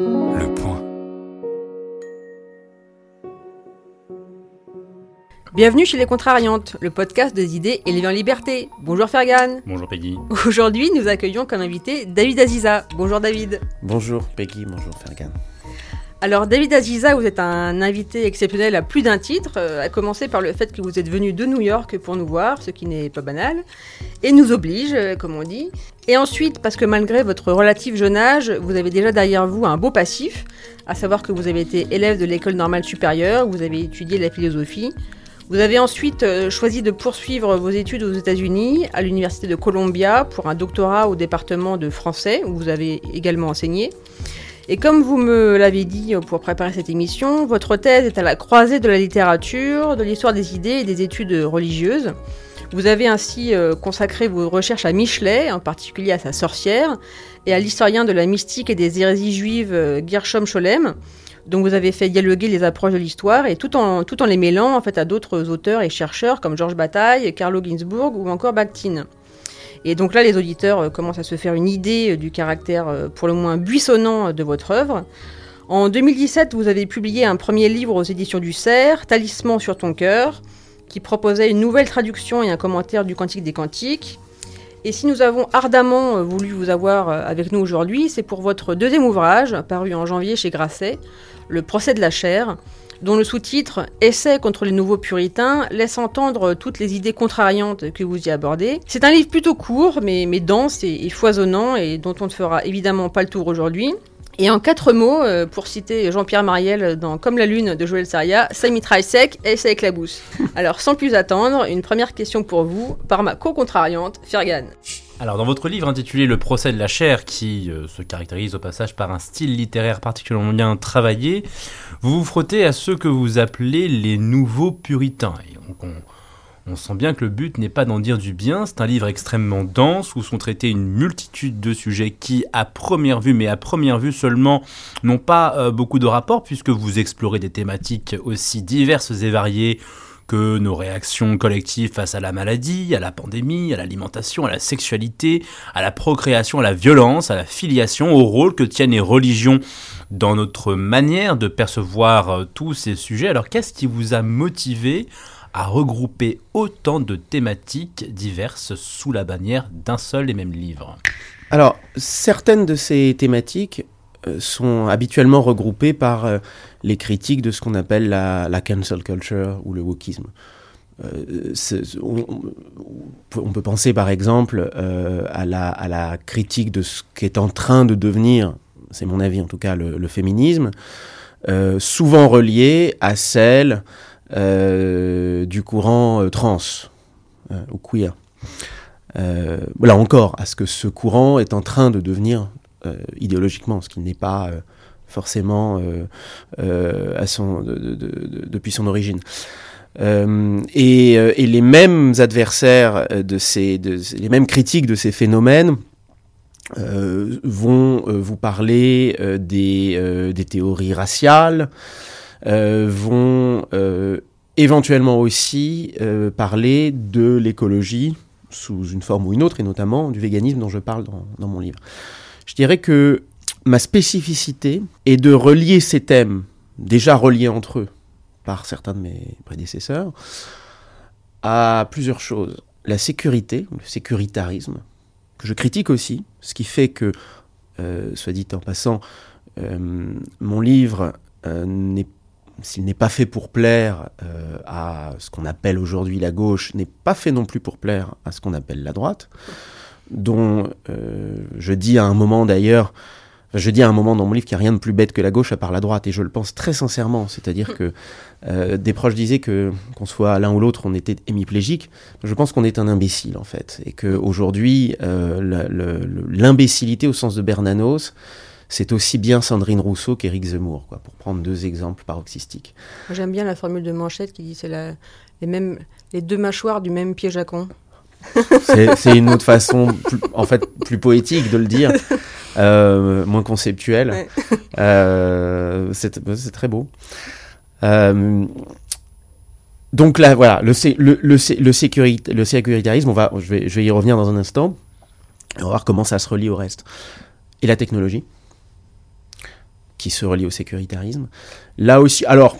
Le point. Bienvenue chez Les Contrariantes, le podcast des idées élevées en liberté. Bonjour Fergan. Bonjour Peggy. Aujourd'hui, nous accueillons comme invité David Aziza. Bonjour David. Bonjour Peggy, bonjour Fergan. Alors David Aziza, vous êtes un invité exceptionnel à plus d'un titre, euh, à commencer par le fait que vous êtes venu de New York pour nous voir, ce qui n'est pas banal, et nous oblige, euh, comme on dit. Et ensuite, parce que malgré votre relatif jeune âge, vous avez déjà derrière vous un beau passif, à savoir que vous avez été élève de l'école normale supérieure, vous avez étudié la philosophie. Vous avez ensuite euh, choisi de poursuivre vos études aux États-Unis, à l'Université de Columbia, pour un doctorat au département de français, où vous avez également enseigné. Et comme vous me l'avez dit pour préparer cette émission, votre thèse est à la croisée de la littérature, de l'histoire des idées et des études religieuses. Vous avez ainsi euh, consacré vos recherches à Michelet, en particulier à sa sorcière, et à l'historien de la mystique et des hérésies juives euh, Gershom Scholem, dont vous avez fait dialoguer les approches de l'histoire, et tout en, tout en les mêlant en fait, à d'autres auteurs et chercheurs comme Georges Bataille, Carlo Ginzburg ou encore Bakhtin. Et donc là, les auditeurs euh, commencent à se faire une idée euh, du caractère euh, pour le moins buissonnant de votre œuvre. En 2017, vous avez publié un premier livre aux éditions du Cerf, Talisman sur ton cœur, qui proposait une nouvelle traduction et un commentaire du Cantique des Cantiques. Et si nous avons ardemment voulu vous avoir avec nous aujourd'hui, c'est pour votre deuxième ouvrage, paru en janvier chez Grasset, Le procès de la chair, dont le sous-titre Essai contre les nouveaux puritains laisse entendre toutes les idées contrariantes que vous y abordez. C'est un livre plutôt court, mais, dense et, et, foisonnant, et dont on ne fera évidemment pas le tour aujourd'hui. Et en quatre mots, euh, pour citer Jean-Pierre Mariel dans Comme la lune de Joël Saria, ça mitraille sec et ça éclabousse. Alors sans plus attendre, une première question pour vous, par ma co-contrariante, Fergan. Alors dans votre livre intitulé Le procès de la chair, qui euh, se caractérise au passage par un style littéraire particulièrement bien travaillé, vous vous frottez à ceux que vous appelez les nouveaux puritains. Et on sent bien que le but n'est pas d'en dire du bien, c'est un livre extrêmement dense où sont traités une multitude de sujets qui, à première vue, mais à première vue seulement, n'ont pas euh, beaucoup de rapport puisque vous explorez des thématiques aussi diverses et variées que nos réactions collectives face à la maladie, à la pandémie, à l'alimentation, à la sexualité, à la procréation, à la violence, à la filiation, au rôle que tiennent les religions dans notre manière de percevoir euh, tous ces sujets. Alors qu'est-ce qui vous a motivé à regrouper autant de thématiques diverses sous la bannière d'un seul et même livre? Alors, certaines de ces thématiques euh, sont habituellement regroupées par euh, les critiques de ce qu'on appelle la, cancel culture ou le wokisme. Euh, on, peut penser par exemple euh, à, la, critique de ce qu'est en train de devenir, c'est mon avis en tout cas, le, féminisme, euh, souvent relié à celle du courant trans ou queer. là encore, à ce que ce courant est en train de devenir idéologiquement, ce qui n'est pas forcément euh, euh, à son, de, de, de, depuis son origine. Euh, et, les mêmes adversaires de ces, les mêmes critiques de ces phénomènes vont vous parler des, des, théories raciales, vont éventuellement aussi parler de l'écologie sous une forme ou une autre, et notamment du véganisme dont je parle dans, dans mon livre. Je dirais que ma spécificité est de relier ces thèmes, déjà reliés entre eux par certains de mes prédécesseurs, à plusieurs choses. La sécurité, le sécuritarisme, que je critique aussi, ce qui fait que, euh, soit dit en passant, euh, mon livre, euh, s'il n'est pas fait pour plaire à ce qu'on appelle aujourd'hui la gauche, n'est pas fait non plus pour plaire à ce qu'on appelle la droite, dont je dis à un moment d'ailleurs, je dis à un moment dans mon livre qu'il n'y a rien de plus bête que la gauche à part la droite, et je le pense très sincèrement. C'est-à-dire que euh, des proches disaient que qu'on soit l'un ou l'autre, on était hémiplégique. Je pense qu'on est un imbécile en fait, et qu'aujourd'hui, euh, l'imbécilité au sens de Bernanos, c'est aussi bien Sandrine Rousseau qu'Éric Zemmour, quoi, pour prendre deux exemples paroxystiques. J'aime bien la formule de Manchette qui dit c'est les, mêmes, les deux mâchoires du même piège à con. C'est une autre façon, plus, en fait, plus poétique de le dire, euh, moins conceptuelle. Ouais. Euh, c'est très beau. Euh, donc là, voilà, le, le, le, le, sécurit, le sécuritarisme, on va, je, vais, je vais y revenir dans un instant. On va voir comment ça se relie au reste. Et la technologie qui se relie au sécuritarisme. Là aussi, alors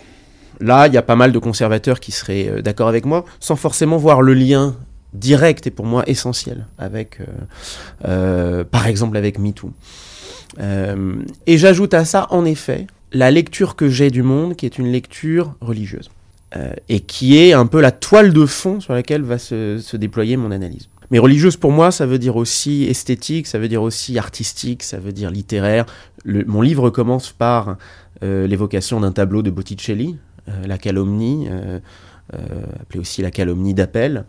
là, il y a pas mal de conservateurs qui seraient d'accord avec moi, sans forcément voir le lien direct et pour moi essentiel avec, euh, euh, par exemple, avec MeToo. Euh, et j'ajoute à ça, en effet, la lecture que j'ai du monde, qui est une lecture religieuse, euh, et qui est un peu la toile de fond sur laquelle va se, se déployer mon analyse. Mais religieuse pour moi, ça veut dire aussi esthétique, ça veut dire aussi artistique, ça veut dire littéraire. Le- mon livre commence par euh, l'évocation d'un tableau de Botticelli, euh, La calomnie, appelée aussi La calomnie d'appel,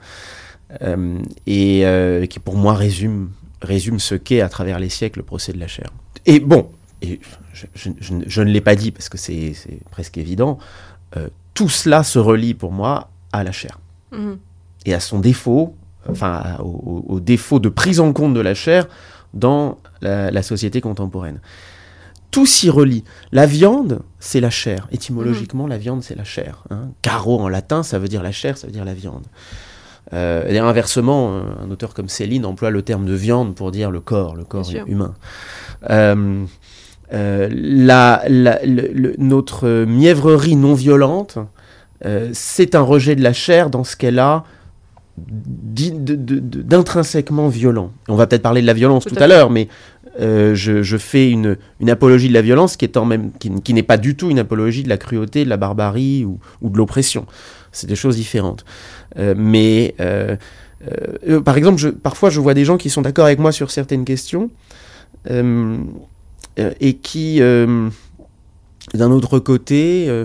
et euh, qui pour moi résume, résume ce qu'est à travers les siècles le procès de la chair. Et bon, et je, je- je ne- je ne l'ai pas dit parce que c'est presque évident, euh, tout cela se relie pour moi à la chair Mhm. et à son défaut, enfin au, au- au défaut de prise en compte de la chair dans la, la société contemporaine. Tout s'y relie. La viande, c'est la chair. Étymologiquement, la viande, c'est la chair. hein. Caro en latin, ça veut dire la chair, ça veut dire la viande. Euh, et inversement, un, auteur comme Céline emploie le terme de viande pour dire le corps, le corps humain. Euh, euh, la- la- le- le- notre mièvrerie non violente, euh, c'est un rejet de la chair dans ce qu'elle a d'intrinsèquement violent. On va peut-être parler de la violence Tout tout, à l'heure, mais euh, je, je fais une, une apologie de la violence qui est en même, qui, qui n'est pas du tout une apologie de la cruauté, de la barbarie ou, ou de l'oppression. C'est des choses différentes. Euh, mais euh, euh, par exemple, je, parfois je vois des gens qui sont d'accord avec moi sur certaines questions et qui, d'un autre côté,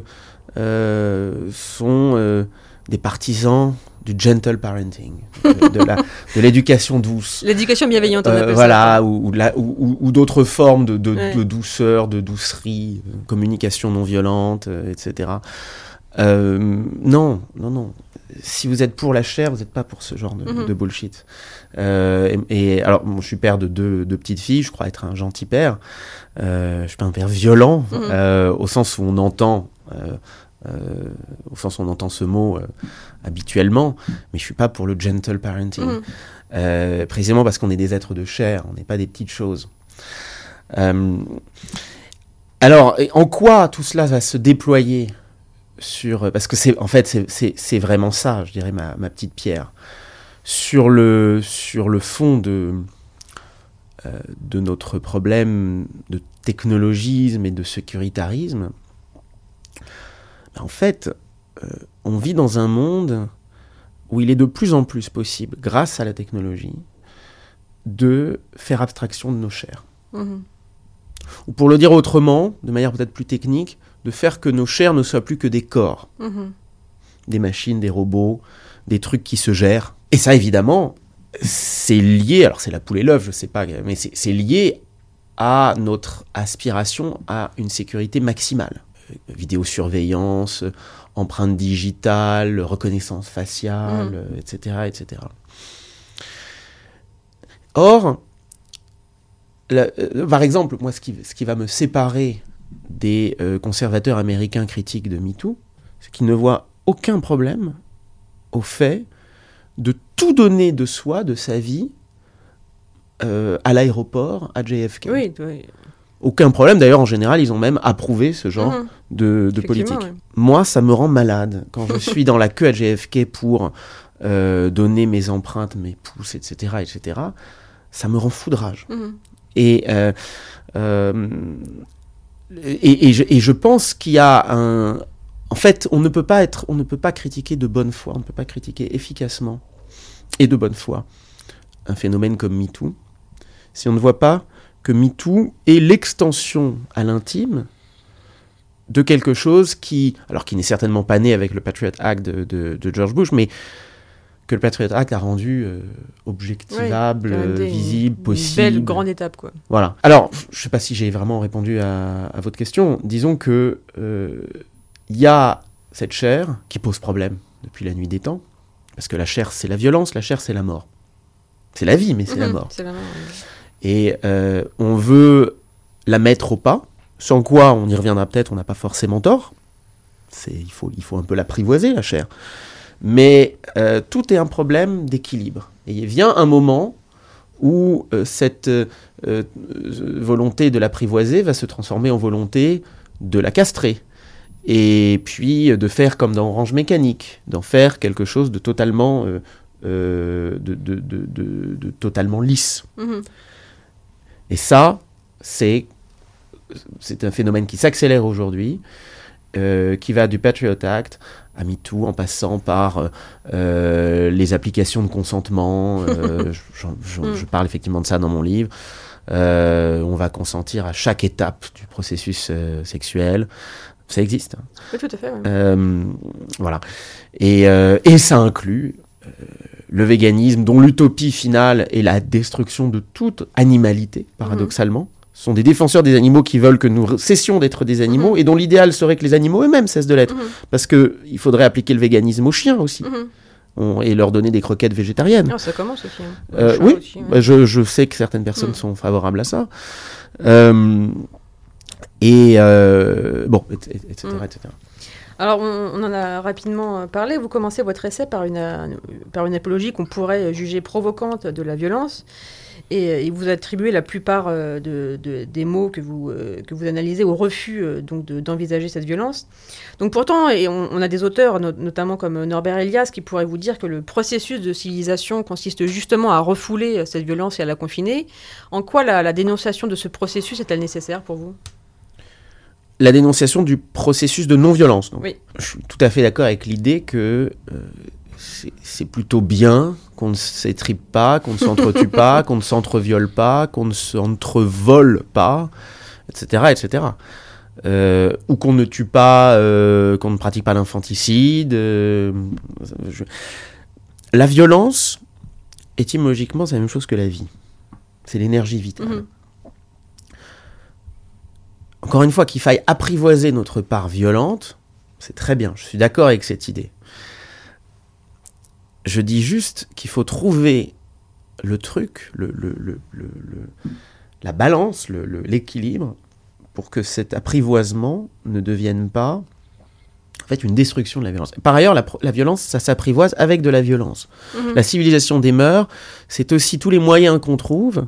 sont des partisans du gentle parenting, de, l'éducation douce. L'éducation bienveillante, on Euh, voilà, ça. ou, d'autres formes de, de- Ouais. de douceur, de doucerie, communication non violente, etc. Euh, non, non, non. Si vous êtes pour la chair, vous n'êtes pas pour ce genre de, Mhm. de bullshit. Euh, et, et alors, bon, je suis père de deux, deux petites filles, je crois être un gentil père. Euh, je suis pas un père violent, Mhm. euh, au sens où on entend, euh, au sens où on entend ce mot habituellement, mais je suis pas pour le gentle parenting. Mhm. Précisément parce qu'on est des êtres de chair, on n'est pas des petites choses. Alors, en quoi tout cela va se déployer sur parce que c'est en fait c'est- vraiment ça, je dirais ma, ma petite pierre sur le sur le fond de euh, de notre problème de technologisme et de sécuritarisme. ben, en fait, euh, on vit dans un monde où il est de plus en plus possible, grâce à la technologie, de faire abstraction de nos chairs. Mhm. Ou pour le dire autrement, de manière peut-être plus technique, de faire que nos chairs ne soient plus que des corps, Mhm. des machines, des robots, des trucs qui se gèrent. Et ça, évidemment, c'est lié, alors c'est la poule et l'œuf, je sais pas, mais c'est lié à notre aspiration à une sécurité maximale. Euh, Vidéosurveillance, empreinte digitale, reconnaissance faciale, Mhm. euh, etc., etc. Or, la- euh, par exemple, moi, ce qui, ce qui va me séparer des euh, conservateurs américains critiques de MeToo, c'est qu'ils ne voient aucun problème au fait de tout donner de soi, de sa vie, euh, à l'aéroport, à JFK. Oui, oui. Aucun problème, d'ailleurs, en général, ils ont même approuvé ce genre Mhm. de, politique. ouais. Moi, ça me rend malade quand je suis dans la queue à JFK pour euh, donner mes empreintes, mes pouces, etc., etc. Ça me rend foudrage. Mhm. Et, euh, et, je, pense qu'il y a un. En fait, on ne peut pas être, on ne peut pas critiquer de bonne foi, on ne peut pas critiquer efficacement et de bonne foi un phénomène comme MeToo si on ne voit pas que MeToo est l'extension à l'intime de quelque chose qui, alors qui n'est certainement pas né avec le Patriot Act de George Bush, mais que le Patriot Act a rendu euh, objectivable, Ouais, euh, des- visible, une possible. Belle grande étape, quoi. Voilà. Alors, je ne sais pas si j'ai vraiment répondu à, à votre question. Disons que euh, il y a cette chair qui pose problème depuis la nuit des temps, parce que la chair c'est la violence, la chair c'est la mort. C'est la vie, mais c'est la Mhm. mort. La mort. ouais. Et euh, on veut la mettre au pas, sans quoi, on y reviendra peut-être, on n'a pas forcément tort. Il, faut, il faut un peu l'apprivoiser, la chair. Mais euh, tout est un problème d'équilibre. Et il vient un moment où euh, cette euh, volonté de l'apprivoiser va se transformer en volonté de la castrer. Et puis de faire comme dans Orange Mécanique, d'en faire quelque chose de totalement, de, de- de- de- de totalement lisse. Mhm. Et ça, c'est un phénomène qui s'accélère aujourd'hui, qui va du Patriot Act à MeToo, en passant par euh, euh, les applications de consentement. euh, j'en- Mm. je parle effectivement de ça dans mon livre. Euh, on va consentir à chaque étape du processus sexuel. Ça existe. hein. Oui, tout à fait. voilà. Et, et ça inclut le véganisme, dont l'utopie finale est la destruction de toute animalité, paradoxalement. Ce sont des défenseurs des animaux qui veulent que nous cessions d'être des animaux Mhm. et dont l'idéal serait que les animaux eux-mêmes cessent de l'être. Mhm. Parce qu'il faudrait appliquer le véganisme aux chiens aussi Mhm. On- et leur donner des croquettes végétariennes. Ah, ça commence aussi. hein. Euh, oui, aussi, ouais. bah, je, je sais que certaines personnes Mm. sont favorables à ça. Euh, et euh, bon, et- et- etc. Etc. Alors, on, on en a rapidement parlé. Vous commencez votre essai par une, par une apologie qu'on pourrait juger provocante de la violence. Et, euh, et vous attribuez la plupart euh, de, de- des mots que vous, euh, que vous analysez au refus donc de- d'envisager cette violence. Donc pourtant, et on, on a des auteurs, no- notamment comme Norbert Elias, qui pourraient vous dire que le processus de civilisation consiste justement à refouler cette violence et à la confiner. En quoi la, la dénonciation de ce processus est-elle nécessaire pour vous? La dénonciation du processus de non-violence. Oui. Je suis tout à fait d'accord avec l'idée que euh, c'est- plutôt bien qu'on ne s'étripe pas, qu'on ne s'entretue pas, qu'on ne s'entreviole pas, qu'on ne s'entrevole pas, etc. etc. Euh, ou qu'on ne tue pas, euh, qu'on ne pratique pas l'infanticide. euh, je- La violence, étymologiquement, c'est la même chose que la vie. C'est l'énergie vitale. Mhm. Encore une fois, qu'il faille apprivoiser notre part violente, c'est très bien, je suis d'accord avec cette idée. Je dis juste qu'il faut trouver le truc, le, le- le- le- le- la balance, l'équilibre, pour que cet apprivoisement ne devienne pas en fait une destruction de la violence. Par ailleurs, la, violence, ça s'apprivoise avec de la violence. Mhm. La civilisation des mœurs, c'est aussi tous les moyens qu'on trouve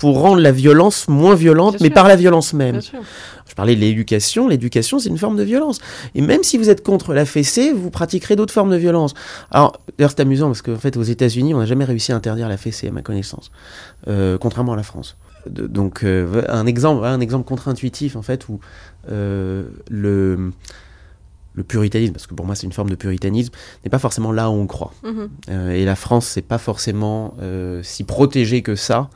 pour rendre la violence moins violente, Bien mais sûr. par la violence même. Je parlais de l'éducation. L'éducation, c'est une forme de violence. Et même si vous êtes contre la fessée, vous pratiquerez d'autres formes de violence. Alors, d'ailleurs, c'est amusant parce qu'en fait, aux États-Unis, on n'a jamais réussi à interdire la fessée, à ma connaissance, Euh, contrairement à la France. De- donc, euh, un exemple, un exemple contre-intuitif, en fait, où euh, le le puritanisme, parce que pour moi c'est une forme de puritanisme, n'est pas forcément là où on croit. Mhm. Euh, et la France, c'est pas forcément euh, si protégée que ça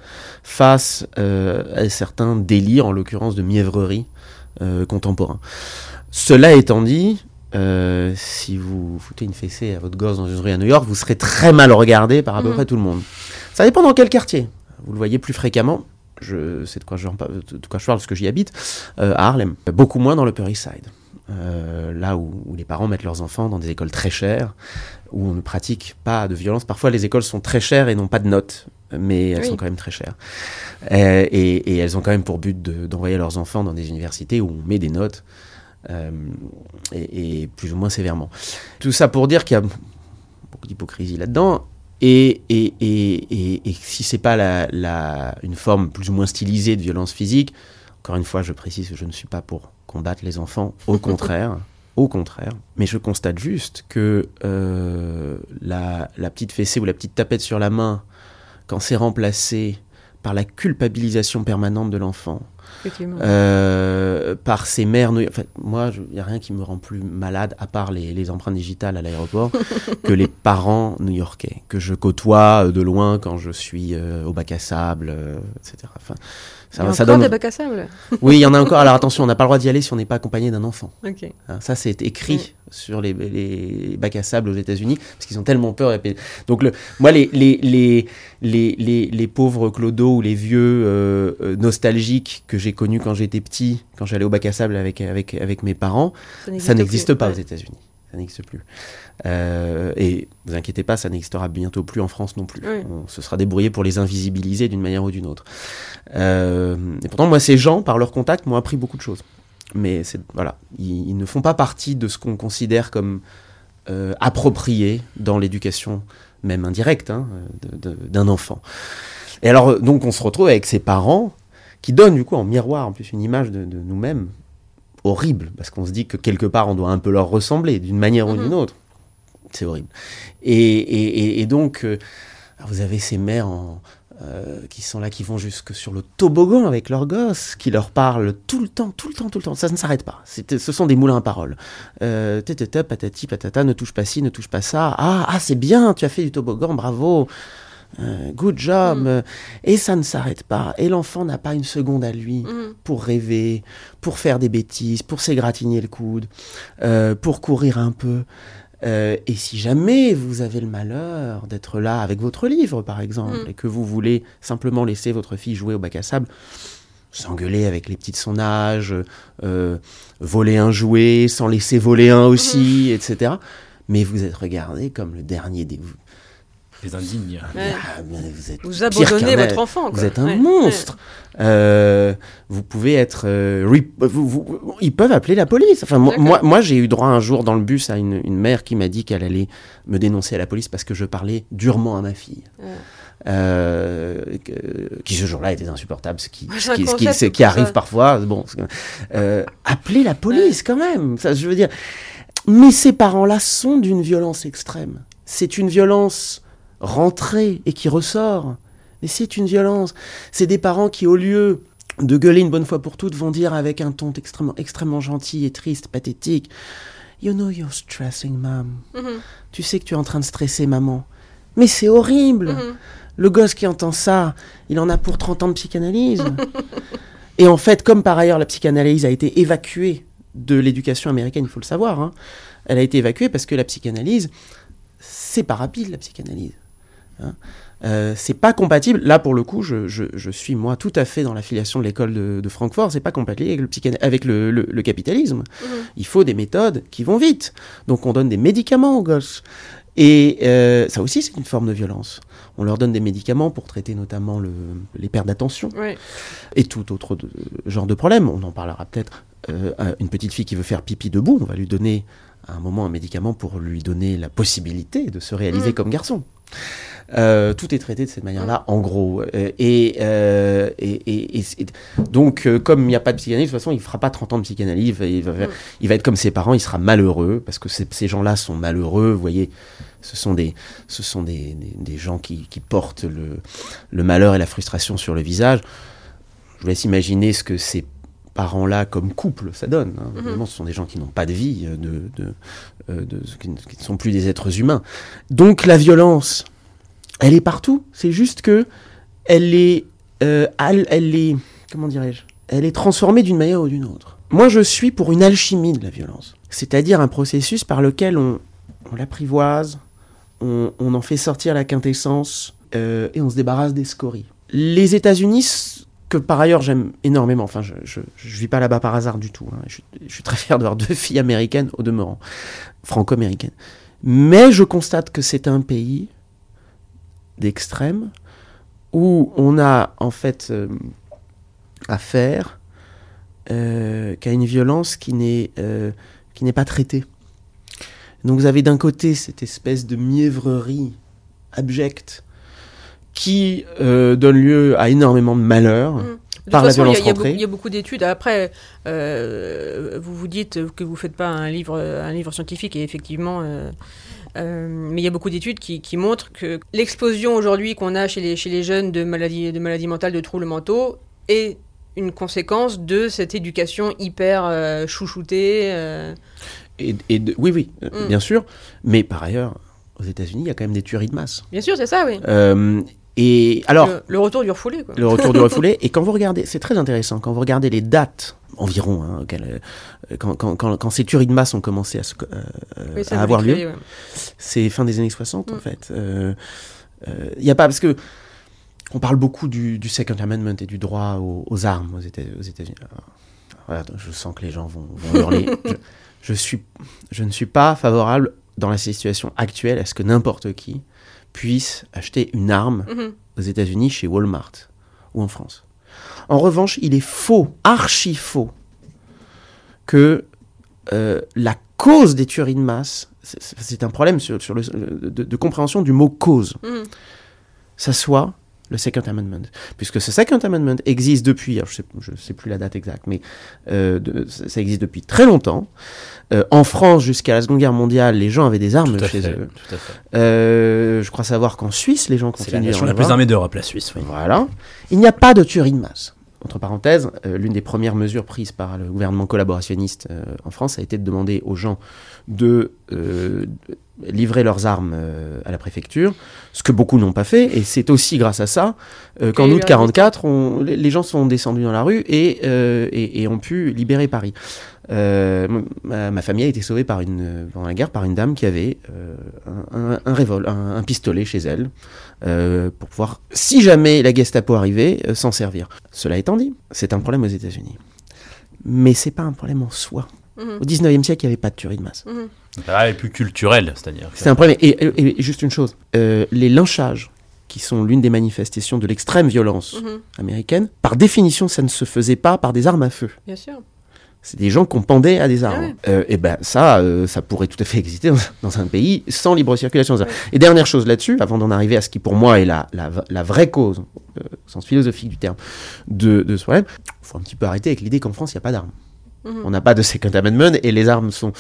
face euh, à certains délires, en l'occurrence de mièvrerie contemporain. Cela étant dit, si vous foutez une fessée à votre gosse dans une rue à New York, vous serez très mal regardé par à peu Mhm. près tout le monde. Ça dépend dans quel quartier. Vous le voyez plus fréquemment. Je sais de quoi je, de quoi je parle parce que j'y habite, à Harlem. Beaucoup moins dans le Upper East Side. Euh, là où, où les parents mettent leurs enfants dans des écoles très chères, où on ne pratique pas de violence. Parfois, les écoles sont très chères et n'ont pas de notes, mais elles Oui. sont quand même très chères. Euh, et, et elles ont quand même pour but de- d'envoyer leurs enfants dans des universités où on met des notes, euh, et, et plus ou moins sévèrement. Tout ça pour dire qu'il y a beaucoup d'hypocrisie là-dedans. Et, et, et, et, et si c'est pas la, la, une forme plus ou moins stylisée de violence physique, encore une fois, je précise que je ne suis pas pour combattre les enfants, au contraire, au contraire. Mais je constate juste que euh, la, la petite fessée ou la petite tapette sur la main, quand c'est remplacé par la culpabilisation permanente de l'enfant, euh, par ces mères. new- Enfin, moi, il n'y a rien qui me rend plus malade, à part les, les empreintes digitales à l'aéroport, que les parents new-yorkais, que je côtoie euh, de loin quand je suis euh, au bac à sable, etc. Enfin, ça, ça encore donne... des bacs à sable. Oui, il y en a encore. Alors attention, on n'a pas le droit d'y aller si on n'est pas accompagné d'un enfant. Hein, ça, c'est écrit sur les, les bacs à sable aux États-Unis parce qu'ils ont tellement peur. Donc, le, moi, les, les, les, les, les, les pauvres clodos ou les vieux euh, euh, nostalgiques que j'ai connus quand j'étais petit, quand j'allais au bac à sable avec, avec, avec mes parents, ça n'existe pas aux. États-Unis. Ça n'existe plus. Euh, et vous inquiétez pas, ça n'existera bientôt plus en France non plus. Oui. On se sera débrouillé pour les invisibiliser d'une manière ou d'une autre. Euh, et pourtant, moi, ces gens, par leur contact, m'ont appris beaucoup de choses. Mais voilà, ils, ils ne font pas partie de ce qu'on considère comme euh, approprié dans l'éducation même indirecte, hein, d'un enfant. Et alors, donc, on se retrouve avec ses parents qui donnent du coup en miroir en plus une image de, de nous-mêmes horrible, parce qu'on se dit que quelque part on doit un peu leur ressembler d'une manière ou Mhm. d'une autre. C'est horrible. Et, et- donc, euh, vous avez ces mères en, euh, qui sont là, qui vont jusque sur le toboggan avec leurs gosses, qui leur parlent tout le temps, tout le temps, tout le temps. Ça ne s'arrête pas. C'est- Ce sont des moulins à paroles. Euh, patati, patata, ne touche pas ci, ne touche pas ça. Ah, ah c'est bien, tu as fait du toboggan, bravo. Euh, good job. Mm. Euh, Et ça ne s'arrête pas. Et l'enfant n'a pas une seconde à lui Mhm. pour rêver, pour faire des bêtises, pour s'égratigner le coude, euh, pour courir un peu. Euh, et si jamais vous avez le malheur d'être là avec votre livre, par exemple, Mm. et que vous voulez simplement laisser votre fille jouer au bac à sable, s'engueuler avec les petits de son âge, voler un jouet, s'en laisser voler un aussi, etc. Mais vous êtes regardé comme le dernier des... Les indignes. Ouais. Ah, vous êtes Vous abandonnez votre enfant. vous êtes un Ouais, monstre. Euh, vous pouvez être. euh, re- vous- vous- ils peuvent appeler la police. Enfin, moi, moi, j'ai eu droit un jour dans le bus à une, une mère qui m'a dit qu'elle allait me dénoncer à la police parce que je parlais durement à ma fille. Ouais. Euh, qui ce jour-là était insupportable, ce qui, Moi, ce j'ai un qui, ce qui- concept ce pour qui arrive ça. parfois. Bon, euh, appelez la police quand même. Ça, je veux dire. Mais ces parents-là sont d'une violence extrême. C'est une violence rentrée et qui ressort. Et c'est une violence. C'est des parents qui, au lieu de gueuler une bonne fois pour toutes, vont dire avec un ton extrêmement, extrêmement gentil et triste, pathétique, You know you're stressing, mom. Mhm. Tu sais que tu es en train de stresser, maman. Mais c'est horrible. Mhm. Le gosse qui entend ça, il en a pour 30 ans de psychanalyse. et en fait, comme par ailleurs la psychanalyse a été évacuée de l'éducation américaine, il faut le savoir, hein, elle a été évacuée parce que la psychanalyse, c'est pas rapide la psychanalyse. Hein. Euh, c'est pas compatible. Là, pour le coup, je, je- je suis moi tout à fait dans l'affiliation de l'école de, de Francfort. C'est pas compatible avec le, psychana- avec le, le- le capitalisme. Mhm. Il faut des méthodes qui vont vite. Donc, on donne des médicaments aux gosses. Et euh, ça aussi, c'est une forme de violence. On leur donne des médicaments pour traiter notamment le- les pertes d'attention et tout autre de- genre de problème. On en parlera peut-être. Euh, une petite fille qui veut faire pipi debout, on va lui donner à un moment un médicament pour lui donner la possibilité de se réaliser Mm. comme garçon. Euh, tout est traité de cette manière-là, en gros. Euh, et, euh, et, et- et c'est- donc, comme il n'y a pas de psychanalyse, de toute façon, il ne fera pas 30 ans de psychanalyse. Il va, il va, faire- Mm. il va être comme ses parents, il sera malheureux, parce que ces, gens-là sont malheureux. Vous voyez, ce sont des, ce sont des, des- des gens qui, qui portent le, le malheur et la frustration sur le visage. Je vous laisse imaginer ce que ces parents-là, comme couple, ça donne. hein. Mhm. Évidemment, ce sont des gens qui n'ont pas de vie, de, de, de- qui, ne, qui ne sont plus des êtres humains. Donc la violence, elle est partout. C'est juste que elle est, euh, elle, est, comment dirais-je, elle est transformée d'une manière ou d'une autre. Moi, je suis pour une alchimie de la violence, c'est-à-dire un processus par lequel on, l'apprivoise, on, en fait sortir la quintessence euh, et on se débarrasse des scories. Les États-Unis, que par ailleurs j'aime énormément, enfin je, je, je vis pas là-bas par hasard du tout, hein. je, je suis très fier d'avoir deux filles américaines au demeurant, franco-américaines. Mais je constate que c'est un pays d'extrême où on a en fait euh, affaire euh, qu'à une violence qui n'est euh, qui n'est pas traitée. Donc vous avez d'un côté cette espèce de mièvrerie abjecte qui euh, donne lieu à énormément de malheur. Mm. De Par la façon, il y a- violence il y, y a beaucoup d'études. Après, vous vous dites que vous faites pas un livre, un livre scientifique, et effectivement, euh, mais il y a beaucoup d'études qui, qui montrent que l'explosion aujourd'hui qu'on a chez les, chez les jeunes de maladies, de maladies mentales, de troubles mentaux, est une conséquence de cette éducation hyper euh, chouchoutée. euh. Et, et de- oui, oui, Mm. bien sûr. Mais par ailleurs, aux États-Unis, il y a quand même des tueries de masse. Bien sûr, c'est ça, oui. Euh, et alors, le, le retour du refoulé, quoi. le retour du refoulé. Et quand vous regardez, c'est très intéressant, quand vous regardez les dates environ, hein, euh, quand, quand, quand, quand ces tueries de masse ont commencé à, se- euh, euh, Oui, à avoir lieu, ouais. c'est fin des années 60 en Mm. fait. Il n'y a pas parce que on parle beaucoup du, du Second Amendment et du droit aux, aux armes aux Éta- aux États-Unis. Voilà, je sens que les gens vont, vont hurler. je, je suis, je ne suis pas favorable dans la situation actuelle à ce que n'importe qui puisse acheter une arme Mhm. aux États-Unis chez Walmart ou en France. En revanche, il est faux, archi faux, que euh, la cause des tueries de masse, c'est- un problème sur, sur le, de, de compréhension du mot cause, Mhm. ça soit le Second Amendment. Puisque ce Second Amendment existe depuis, alors je ne sais, plus la date exacte, mais euh, de- ça existe depuis très longtemps. Euh, en France, jusqu'à la Seconde Guerre mondiale, les gens avaient des armes Tout à chez fait. eux. tout à fait. Euh, je crois savoir qu'en Suisse, les gens C'est la continuent à nation la plus armée d'Europe, la Suisse. Oui. Voilà. Il n'y a pas de tuerie de masse. Entre parenthèses, l'une des premières mesures prises par le gouvernement collaborationniste en France a été de demander aux gens de livrer leurs armes euh, à la préfecture, ce que beaucoup n'ont pas fait, et c'est aussi grâce à ça euh, qu'en août le 44, on- les gens sont descendus dans la rue et, euh, et, et ont pu libérer Paris. Euh, ma, ma famille a été sauvée par une, pendant la guerre par une dame qui avait un, un, un un- un pistolet chez elle pour pouvoir, si jamais la Gestapo arrivait, s'en servir. Cela étant dit, c'est un problème aux États-Unis. Mais c'est pas un problème en soi. Mhm. Au 19e siècle, il n'y avait pas de tuerie de masse. Donc là, elle est plus culturelle, c'est-à-dire. C'est un problème. Et, et- et juste une chose, euh, les lynchages, qui sont l'une des manifestations de l'extrême violence Mhm. américaine, par définition, ça ne se faisait pas par des armes à feu. Bien sûr. C'est des gens qu'on pendait à des armes. ouais. Euh, et ben ça, euh, ça pourrait tout à fait exister dans, dans un pays sans libre circulation. Ouais. Et dernière chose là-dessus, avant d'en arriver à ce qui pour moi est la, la, la vraie cause, euh, au sens philosophique du terme, de, de ce problème, il faut un petit peu arrêter avec l'idée qu'en France, il n'y a pas d'armes. On n'a pas de Second Amendment et les armes sont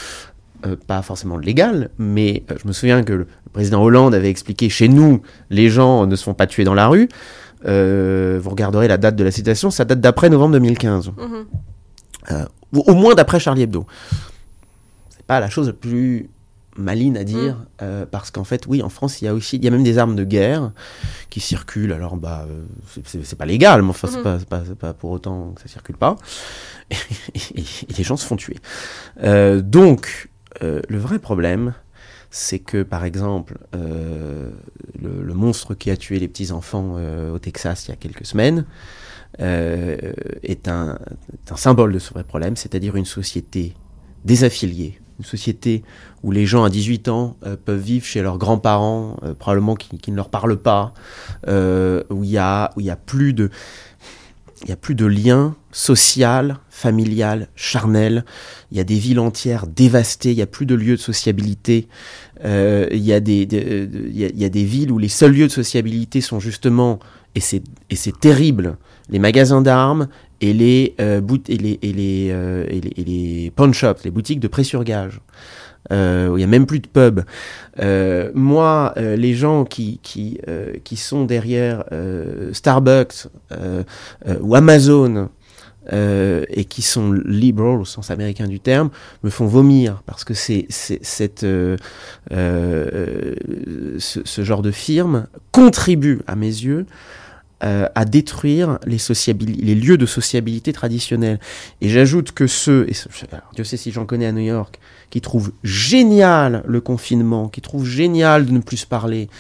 euh, pas forcément légales, mais euh, je me souviens que le président Hollande avait expliqué chez nous, les gens ne se font pas tuer dans la rue. Euh, vous regarderez la date de la citation, ça date d'après novembre 2015 Mhm. ou au moins d'après Charlie Hebdo. C'est pas la chose la plus maligne à dire, euh, parce qu'en fait, oui, en France, il y a aussi, il y a même des armes de guerre qui circulent. Alors, bah, euh, c'est- pas légal, mais enfin, c'est pas, c'est pas, c'est pas pour autant que ça circule pas. Et, et- et les gens se font tuer. Euh, donc, euh, le vrai problème, c'est que, par exemple, euh, le, le monstre qui a tué les petits enfants euh, au Texas il y a quelques semaines euh, est, un, est un symbole de ce vrai problème, c'est-à-dire une société désaffiliée, une société où les gens à 18 ans euh, peuvent vivre chez leurs grands-parents, euh, probablement qui, qui ne leur parlent pas, euh, où il y a, a plus de a plus de lien social, familial, charnel. Il y a des villes entières dévastées. Il y a plus de lieux de sociabilité. Il, y a des, y a, y a des villes où les seuls lieux de sociabilité sont justement, et c'est terrible, les magasins d'armes et les, euh, et les, et les, euh, et les, et les shops, les boutiques de prêt sur gage. Euh, il n'y a même plus de pub. Euh, moi, euh, les gens qui, qui, euh, qui sont derrière Starbucks ou Amazon et qui sont liberal au sens américain du terme me font vomir parce que c'est, cette, ce, ce genre de firme contribue à mes yeux euh, à détruire les, lieux de sociabilité traditionnels. Et j'ajoute que ceux, et alors, Dieu sait si j'en connais à New York, qui trouvent génial le confinement, qui trouvent génial de ne plus se parler,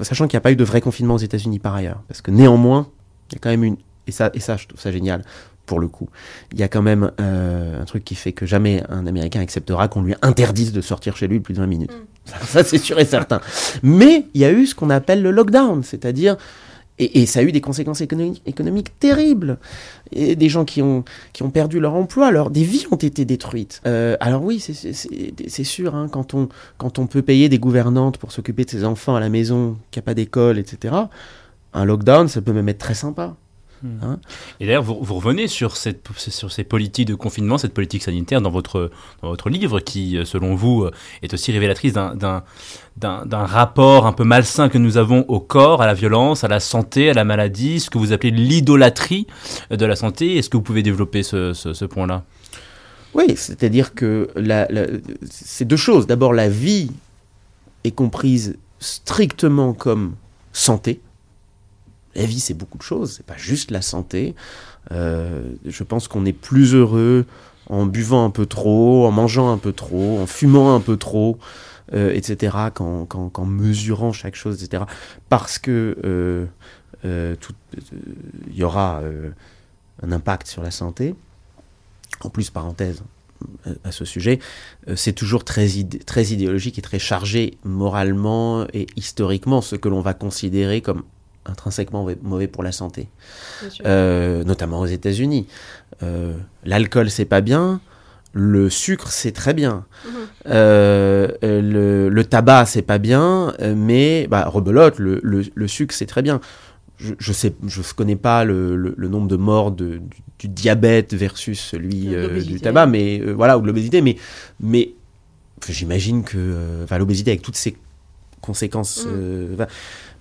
sachant qu'il n'y a pas eu de vrai confinement aux États-Unis par ailleurs. Parce que néanmoins, il y a quand même une. Et ça, et ça je trouve ça génial, pour le coup. Il y a quand même euh, un truc qui fait que jamais un Américain acceptera qu'on lui interdise de sortir chez lui plus de 20 minutes. Ça, ça, c'est sûr et certain. Mais il y a eu ce qu'on appelle le lockdown, c'est-à-dire. Et, ça a eu des conséquences économiques, terribles. Et des gens qui ont, qui ont perdu leur emploi, alors des vies ont été détruites. Euh, alors oui, c'est sûr, hein, quand, on, quand on peut payer des gouvernantes pour s'occuper de ses enfants à la maison, qu'il n'y a pas d'école, etc., un lockdown, ça peut même être très sympa. Et d'ailleurs, vous, vous revenez sur, cette, sur ces politiques de confinement, cette politique sanitaire dans votre, dans votre livre, qui, selon vous, est aussi révélatrice d'un- rapport un peu malsain que nous avons au corps, à la violence, à la santé, à la maladie, ce que vous appelez l'idolâtrie de la santé. Est-ce que vous pouvez développer ce, ce, ce point-là? Oui, c'est-à-dire que la, la- c'est deux choses. D'abord, la vie est comprise strictement comme santé. La vie, c'est beaucoup de choses, c'est pas juste la santé. Euh, je pense qu'on est plus heureux en buvant un peu trop, en mangeant un peu trop, en fumant un peu trop, euh, etc., qu'en, mesurant chaque chose, etc. Parce que euh, tout- y aura un impact sur la santé. En plus, parenthèse, à ce sujet, c'est toujours très idéologique et très chargé moralement et historiquement ce que l'on va considérer comme intrinsèquement mauvais- pour la santé. Euh, notamment aux États-Unis. Euh, L'alcool, c'est pas bien. Le sucre, c'est très bien. Mhm. Euh, le, le tabac, c'est pas bien, mais bah, rebelote, le, le, le sucre, c'est très bien. Je, je sais, je connais pas le, nombre de morts de, du, du diabète versus celui du tabac, mais voilà, ou de l'obésité, mais, mais j'imagine que, l'obésité avec toutes ses conséquences, Mm. euh,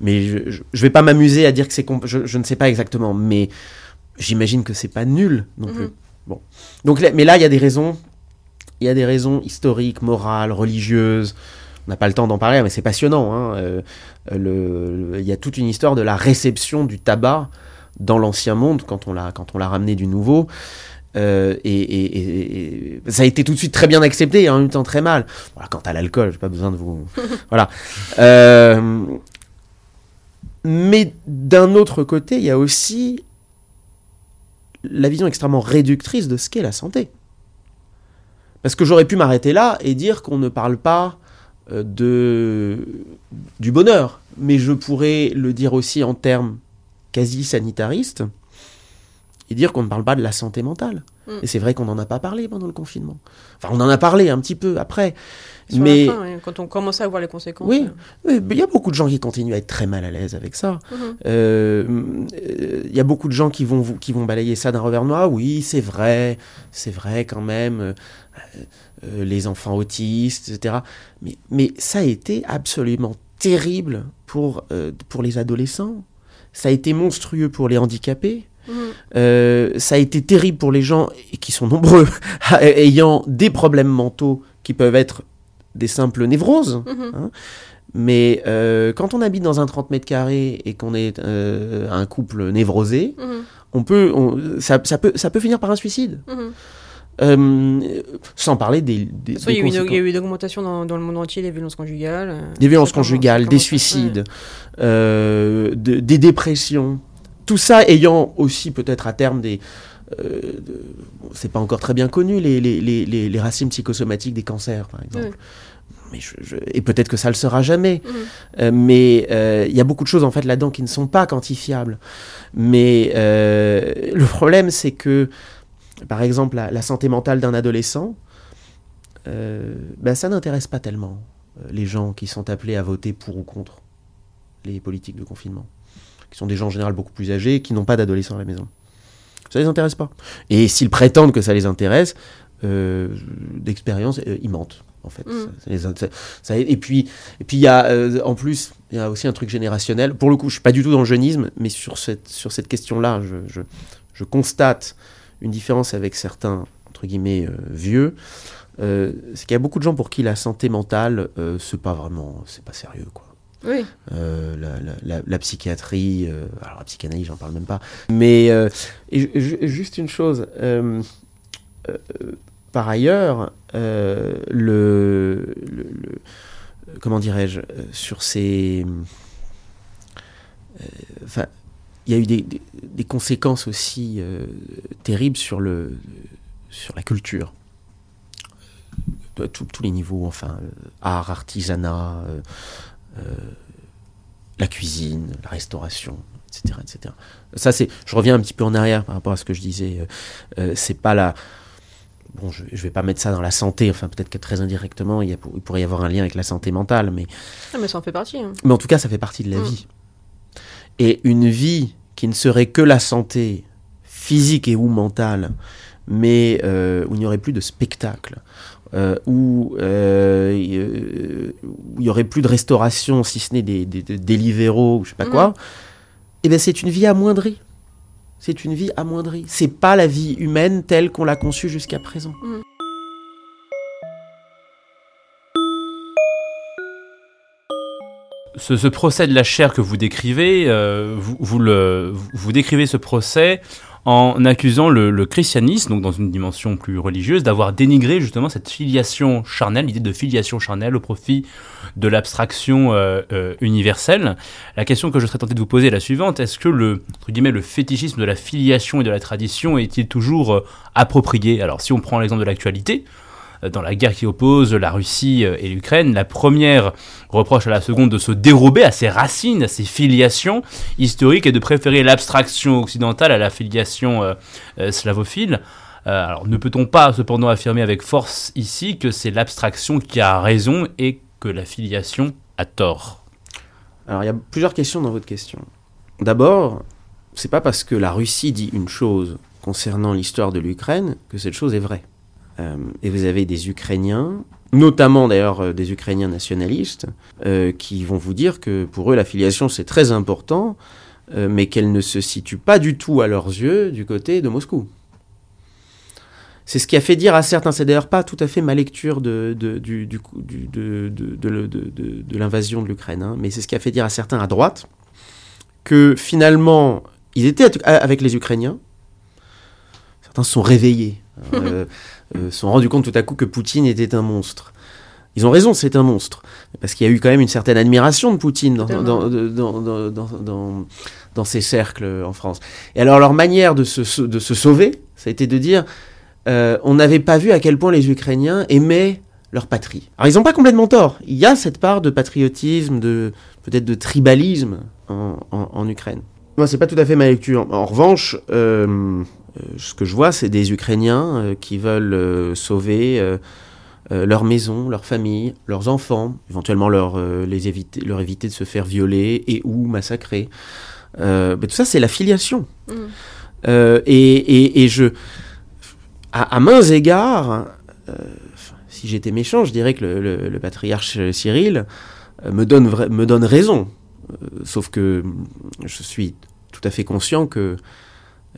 mais je, je, je vais pas m'amuser à dire que c'est, je, je ne sais pas exactement, mais j'imagine que c'est pas nul non plus. Mhm. Bon, donc, là- mais là, il y a des raisons il y a des raisons historiques, morales, religieuses. On n'a pas le temps d'en parler, mais c'est passionnant. hein. Euh, le- le- Il y a toute une histoire de la réception du tabac dans l'ancien monde quand on l'a quand on l'a ramené du nouveau. Euh, et, et- et- et ça a été tout de suite très bien accepté et en même temps très mal. Voilà, quant à l'alcool, j'ai pas besoin de vous. voilà. Euh, mais d'un autre côté, il y a aussi la vision extrêmement réductrice de ce qu'est la santé. Parce que j'aurais pu m'arrêter là et dire qu'on ne parle pas euh, de, du bonheur, mais je pourrais le dire aussi en termes quasi sanitaristes et dire qu'on ne parle pas de la santé mentale. Mm. Et c'est vrai qu'on n'en a pas parlé pendant le confinement. Enfin, on en a parlé un petit peu après. Sur mais la fin, ouais, quand on commence à voir les conséquences. Oui. euh, mais il y a beaucoup de gens qui continuent à être très mal à l'aise avec ça. mhm. Euh, euh, Il y a beaucoup de gens qui vont, qui vont balayer ça d'un revers main. Oui, c'est vrai, c'est vrai quand même. euh, euh, les enfants autistes, etc. Mais, mais ça a été absolument terrible pour, pour les adolescents. Ça a été monstrueux pour les handicapés. Euh, ça a été terrible pour les gens, et qui sont nombreux, ayant des problèmes mentaux qui peuvent être des simples névroses. Mhm. Mais euh, quand on habite dans un 30 mètres carrés et qu'on est euh, un couple névrosé, Mhm. on peut, on- ça, ça peut, ça peut finir par un suicide. Mhm. Euh, sans parler des, il y a eu une- conséquences. il y a eu une augmentation dans, dans le monde entier des violences conjugales. des violences conjugales, des suicides, euh, de- des dépressions. Tout ça ayant aussi peut-être à terme des... euh, de- bon, c'est pas encore très bien connu, les, les, les, les, les racines psychosomatiques des cancers, par exemple. Mais je- je- et peut-être que ça le sera jamais. Euh, mais euh, il y a beaucoup de choses en fait là-dedans qui ne sont pas quantifiables. Mais euh, le problème, c'est que, par exemple, la, la santé mentale d'un adolescent, ben, ça n'intéresse pas tellement les gens qui sont appelés à voter pour ou contre les politiques de confinement, qui sont des gens en général beaucoup plus âgés, qui n'ont pas d'adolescents à la maison. Ça les intéresse pas. Et s'ils prétendent que ça les intéresse, euh, d'expérience, euh, ils mentent. En fait, Mm. Ça- et puis, et puis il y a euh, en plus, il y a aussi un truc générationnel. Pour le coup, je suis pas du tout dans le jeunisme, mais sur cette sur cette question-là, je, je, je constate une différence avec certains entre guillemets vieux. C'est qu'il y a beaucoup de gens pour qui la santé mentale, c'est pas vraiment, c'est pas sérieux quoi. Euh, la, psychiatrie, euh, alors la psychanalyse, j'en parle même pas. Mais euh, juste une chose, par ailleurs, le, comment dirais-je, sur ces, enfin, il y a eu des, des- conséquences aussi terribles sur le, sur la culture. Tous les niveaux, enfin, art, artisanat, la cuisine, la restauration, etc., etc. Ça, c'est, je reviens un petit peu en arrière par rapport à ce que je disais. euh, euh, c'est pas la, bon, je, je vais pas mettre ça dans la santé. Enfin, peut-être que très indirectement, il, y a- il pourrait y avoir un lien avec la santé mentale, mais, Ah, mais ça en fait partie. hein. mais en tout cas, ça fait partie de la Mm. vie. Et une vie qui ne serait que la santé physique et ou mentale, mais euh, où il n'y aurait plus de spectacle, euh, où euh, il euh, où il y aurait plus de restauration, si ce n'est des, des, des Deliveroo ou je sais pas Mhm. quoi, eh ben c'est une vie amoindrie. C'est une vie amoindrie. C'est pas la vie humaine telle qu'on l'a conçue jusqu'à présent. Ce, ce procès de la chair que vous décrivez, euh, vous, vous le, vous- vous décrivez ce procès en accusant le, christianisme, donc dans une dimension plus religieuse, d'avoir dénigré justement cette filiation charnelle, l'idée de filiation charnelle au profit de l'abstraction euh, euh, universelle. La question que je serais tenté de vous poser est la suivante est-ce que le, fétichisme de la filiation et de la tradition est-il toujours euh, approprié? Alors, si on prend l'exemple de l'actualité, dans la guerre qui oppose la Russie euh, et l'Ukraine, la première reproche à la seconde de se dérober à ses racines, à ses filiations historiques et de préférer l'abstraction occidentale à la filiation euh, euh, slavophile. Euh, alors ne peut-on pas cependant affirmer avec force ici que c'est l'abstraction qui a raison et que la filiation a tort? Alors il y a plusieurs questions dans votre question. D'abord, c'est pas parce que la Russie dit une chose concernant l'histoire de l'Ukraine que cette chose est vraie. Euh, et vous avez des Ukrainiens, notamment d'ailleurs euh, des Ukrainiens nationalistes, euh, qui vont vous dire que pour eux la filiation c'est très important, mais qu'elle ne se situe pas du tout à leurs yeux du côté de Moscou. C'est ce qui a fait dire à certains, c'est d'ailleurs pas tout à fait ma lecture de, l'invasion de l'Ukraine, hein, mais c'est ce qui a fait dire à certains à droite que finalement ils étaient avec les Ukrainiens, certains se sont réveillés, euh, euh, se sont rendus compte tout à coup que Poutine était un monstre. Ils ont raison, c'est un monstre. Parce qu'il y a eu quand même une certaine admiration de Poutine dans, dans, dans, dans, dans ces cercles en France. Et alors leur manière de se, de se sauver, ça a été de dire, euh, on n'avait pas vu à quel point les Ukrainiens aimaient leur patrie. Alors ils n'ont pas complètement tort. Il y a cette part de patriotisme, de peut-être de tribalisme en, en, en Ukraine. Moi, c'est pas tout à fait ma lecture. En revanche, euh, euh, ce que je vois, c'est des Ukrainiens euh, qui veulent sauver leur maison, leur famille, leurs enfants, éventuellement leur, les éviter, leur éviter de se faire violer et ou massacrer. tout ça, c'est la filiation. Mm. Et, et, et, je, à, à mains égards, si j'étais méchant, je dirais que le, le, patriarche Cyril me donne, me donne raison. sauf que je suis tout à fait conscient que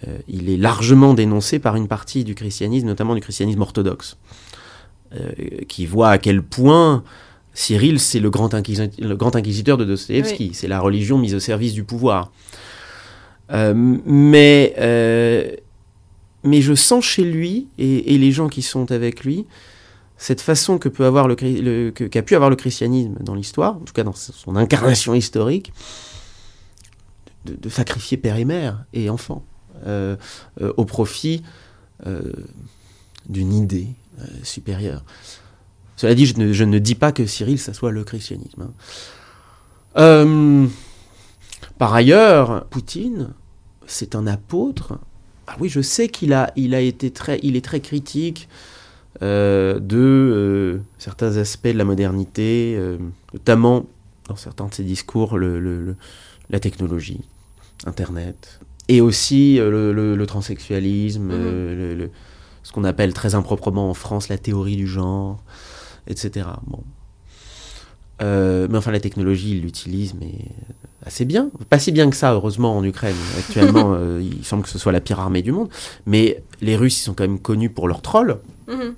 euh, il est largement dénoncé par une partie du christianisme, notamment du christianisme orthodoxe, euh, qui voit à quel point Cyril, c'est le, grand le grand inquisiteur de Dostoevsky, c'est la religion mise au service du pouvoir. Euh, mais, mais je sens chez lui, et, les gens qui sont avec lui, cette façon que peut avoir le, qu'a pu avoir le christianisme dans l'histoire, en tout cas dans son incarnation historique, de, sacrifier père et mère et enfants euh, euh, au profit euh, d'une idée supérieure. Cela dit, je ne, dis pas que Cyril, ça soit le christianisme. Hein. par ailleurs, Poutine, c'est un apôtre. Ah oui, je sais qu'il a, il a été très, il est très critique de certains aspects de la modernité, notamment dans certains de ses discours, la technologie. Internet, et aussi euh, le, transsexualisme, mhm. euh, ce qu'on appelle très improprement en France la théorie du genre, etc. Bon. Euh, mais enfin, la technologie, il l'utilise, mais assez bien. Pas si bien que ça, heureusement, en Ukraine. Actuellement, il semble que ce soit la pire armée du monde. Mais les Russes, ils sont quand même connus pour leurs trolls. Mhm.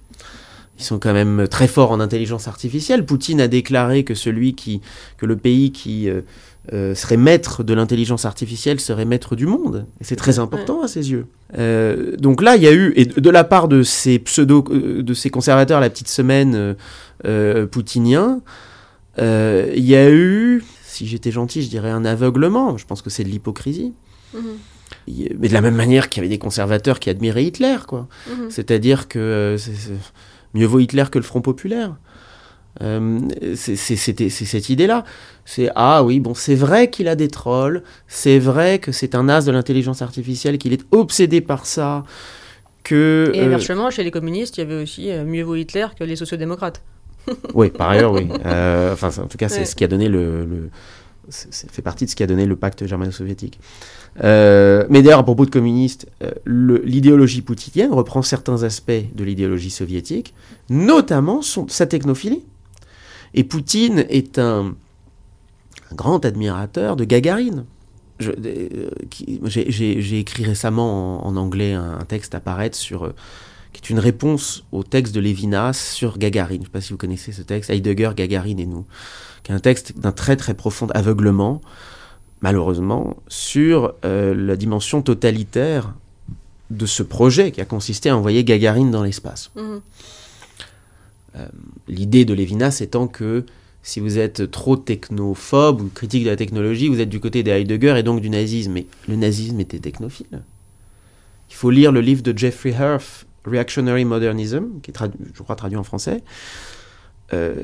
Ils sont quand même très forts en intelligence artificielle. Poutine a déclaré que celui qui, que le pays qui euh, serait maître de l'intelligence artificielle, serait maître du monde. Et c'est très important à ses yeux. Euh, donc là, il y a eu, et de la part de ces pseudo, euh, de ces conservateurs, la petite semaine poutiniens, il y a eu, si j'étais gentil, je dirais un aveuglement. Je pense que c'est de l'hypocrisie. Mhm. Mais de la même manière qu'il y avait des conservateurs qui admiraient Hitler, quoi. Mhm. C'est-à-dire que mieux vaut Hitler que le Front populaire. Euh, c'est cette idée-là. C'est ah oui, bon, c'est vrai qu'il a des trolls, c'est vrai que c'est un as de l'intelligence artificielle, qu'il est obsédé par ça. Que, Et euh, inversement, chez les communistes, il y avait aussi euh, mieux vaut Hitler que les sociodémocrates. oui, par ailleurs, oui. enfin, en tout cas, c'est ce qui a donné le, le fait partie de ce qui a donné le pacte germano-soviétique. mais d'ailleurs, à propos de communistes, l'idéologie poutinienne reprend certains aspects de l'idéologie soviétique, notamment son, sa technophilie. Et Poutine est un, grand admirateur de Gagarine. Euh, j'ai écrit récemment en, anglais un, texte à paraître sur, euh, qui est une réponse au texte de Lévinas sur Gagarine. Je ne sais pas si vous connaissez ce texte, Heidegger, Gagarine et nous, qui est un texte d'un très très profond aveuglement, malheureusement, sur euh, la dimension totalitaire de ce projet qui a consisté à envoyer Gagarine dans l'espace. Mmh. Euh, l'idée de Lévinas étant que si vous êtes trop technophobe ou critique de la technologie, vous êtes du côté des Heidegger et donc du nazisme. Mais le nazisme était technophile. Il faut lire le livre de Jeffrey Herf, Reactionary Modernism, qui est, je crois, traduit en français. Euh,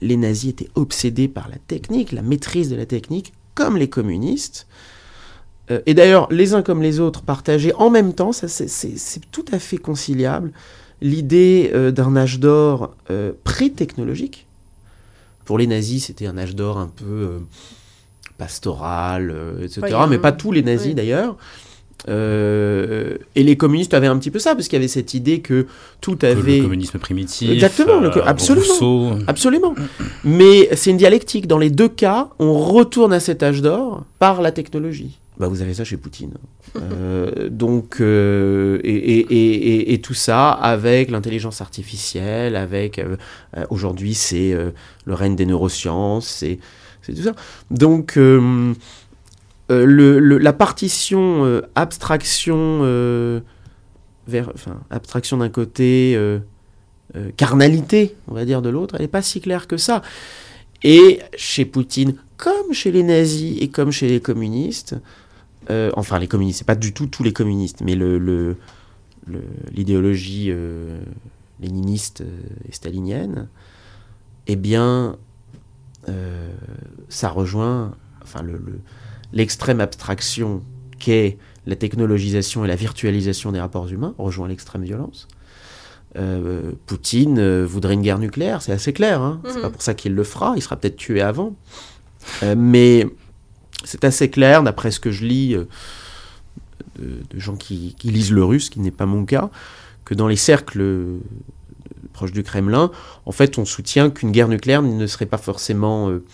les nazis étaient obsédés par la technique, la maîtrise de la technique, comme les communistes. euh, et d'ailleurs les uns comme les autres partageaient en même temps, ça c'est- tout à fait conciliable, l'idée euh, d'un âge d'or euh, pré-technologique. Pour les nazis, c'était un âge d'or un peu euh, pastoral, euh, etc. Mais pas tous les nazis Oui. d'ailleurs. Euh, et les communistes avaient un petit peu ça, parce qu'il y avait cette idée que tout avait... Le communisme primitif. Exactement, euh, absolument. Rousseau. Absolument. Mais c'est une dialectique. Dans les deux cas, on retourne à cet âge d'or par la technologie. Bah, vous avez ça chez Poutine. Euh, donc, euh, et, et- et- tout ça avec l'intelligence artificielle, avec euh, aujourd'hui c'est le règne des neurosciences, c'est tout ça. Donc, le- la partition abstraction vers, enfin, abstraction d'un côté. carnalité, on va dire, de l'autre, elle n'est pas si claire que ça. Et chez Poutine, comme chez les nazis et comme chez les communistes, euh, enfin les communistes, c'est pas du tout tous les communistes, mais le, le- le- l'idéologie euh, léniniste euh, et stalinienne, eh bien, euh, ça rejoint enfin, le- le- l'extrême abstraction qu'est la technologisation et la virtualisation des rapports humains, rejoint l'extrême violence. Euh, Poutine voudrait une guerre nucléaire, c'est assez clair. Hein C'est Mhm. pas pour ça qu'il le fera. Il sera peut-être tué avant. Euh, mais c'est assez clair, d'après ce que je lis euh, de, de gens qui, qui lisent le russe, qui n'est pas mon cas, que dans les cercles euh, proches du Kremlin, en fait, on soutient qu'une guerre nucléaire ne serait pas forcément euh,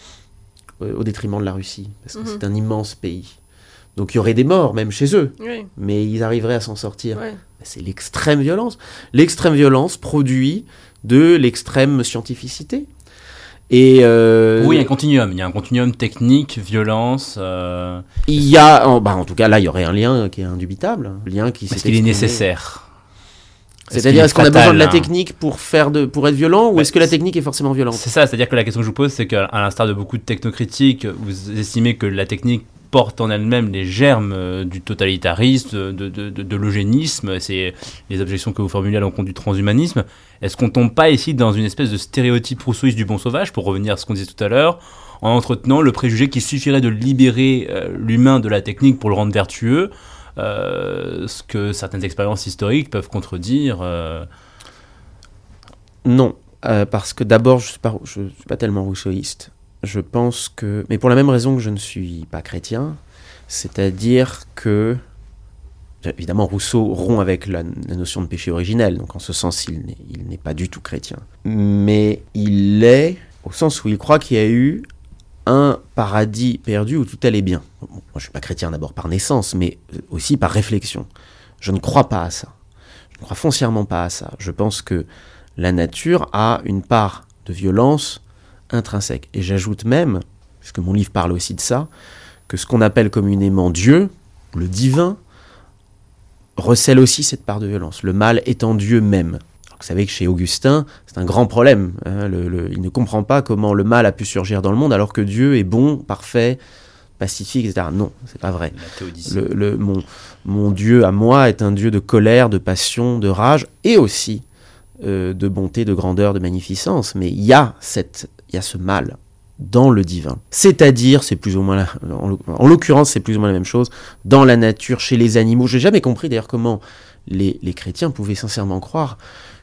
au détriment de la Russie, parce que Mhm. c'est un immense pays. Donc il y aurait des morts, même chez eux, Oui, mais ils arriveraient à s'en sortir. C'est l'extrême violence. L'extrême violence produit de l'extrême scientificité. Et euh, Oui, il y a un continuum. Il y a un continuum technique, violence. euh, il y a, en, bah, en tout cas là, il y aurait un lien qui est indubitable, un lien qui Est-ce qu'il est nécessaire C'est-à-dire, est-ce qu'on a besoin de la hein technique pour faire de, pour être violent, ou Bah, est-ce que la technique est forcément violente? C'est ça, c'est-à-dire que la question que je vous pose, c'est qu'à l'instar de beaucoup de technocritiques, vous estimez que la technique porte en elle-même les germes euh, du totalitarisme, de, l'eugénisme, c'est les objections que vous formulez à l'encontre du transhumanisme. Est-ce qu'on tombe pas ici dans une espèce de stéréotype rousseauiste du bon sauvage, pour revenir à ce qu'on disait tout à l'heure, en entretenant le préjugé qu'il suffirait de libérer euh, l'humain de la technique pour le rendre vertueux, euh, ce que certaines expériences historiques peuvent contredire Non, parce que d'abord, je ne suis, suis pas tellement rousseauiste. Je pense que, mais pour la même raison que je ne suis pas chrétien, c'est-à-dire que, évidemment, Rousseau rompt avec la, notion de péché originel, donc en ce sens, il n'est- pas du tout chrétien. Mais il l'est au sens où il croit qu'il y a eu un paradis perdu où tout allait bien. Moi, je ne suis pas chrétien d'abord par naissance, mais aussi par réflexion. Je ne crois pas à ça. Je ne crois foncièrement pas à ça. Je pense que la nature a une part de violence intrinsèque. Et j'ajoute même, puisque mon livre parle aussi de ça, que ce qu'on appelle communément Dieu, le divin, recèle aussi cette part de violence, le mal étant Dieu même. Alors, vous savez que chez Augustin, c'est un grand problème. hein, le- le- il ne comprend pas comment le mal a pu surgir dans le monde alors que Dieu est bon, parfait, pacifique, etc. Non, c'est pas vrai. Le, le- mon, mon Dieu à moi est un Dieu de colère, de passion, de rage et aussi euh, de bonté, de grandeur, de magnificence. Mais il y a cette, y a ce mal dans le divin. C'est-à-dire, c'est plus ou moins, la- en l'oc- en l'occurrence, c'est plus ou moins la même chose dans la nature, chez les animaux. J'ai jamais compris d'ailleurs comment les, les chrétiens pouvaient sincèrement croire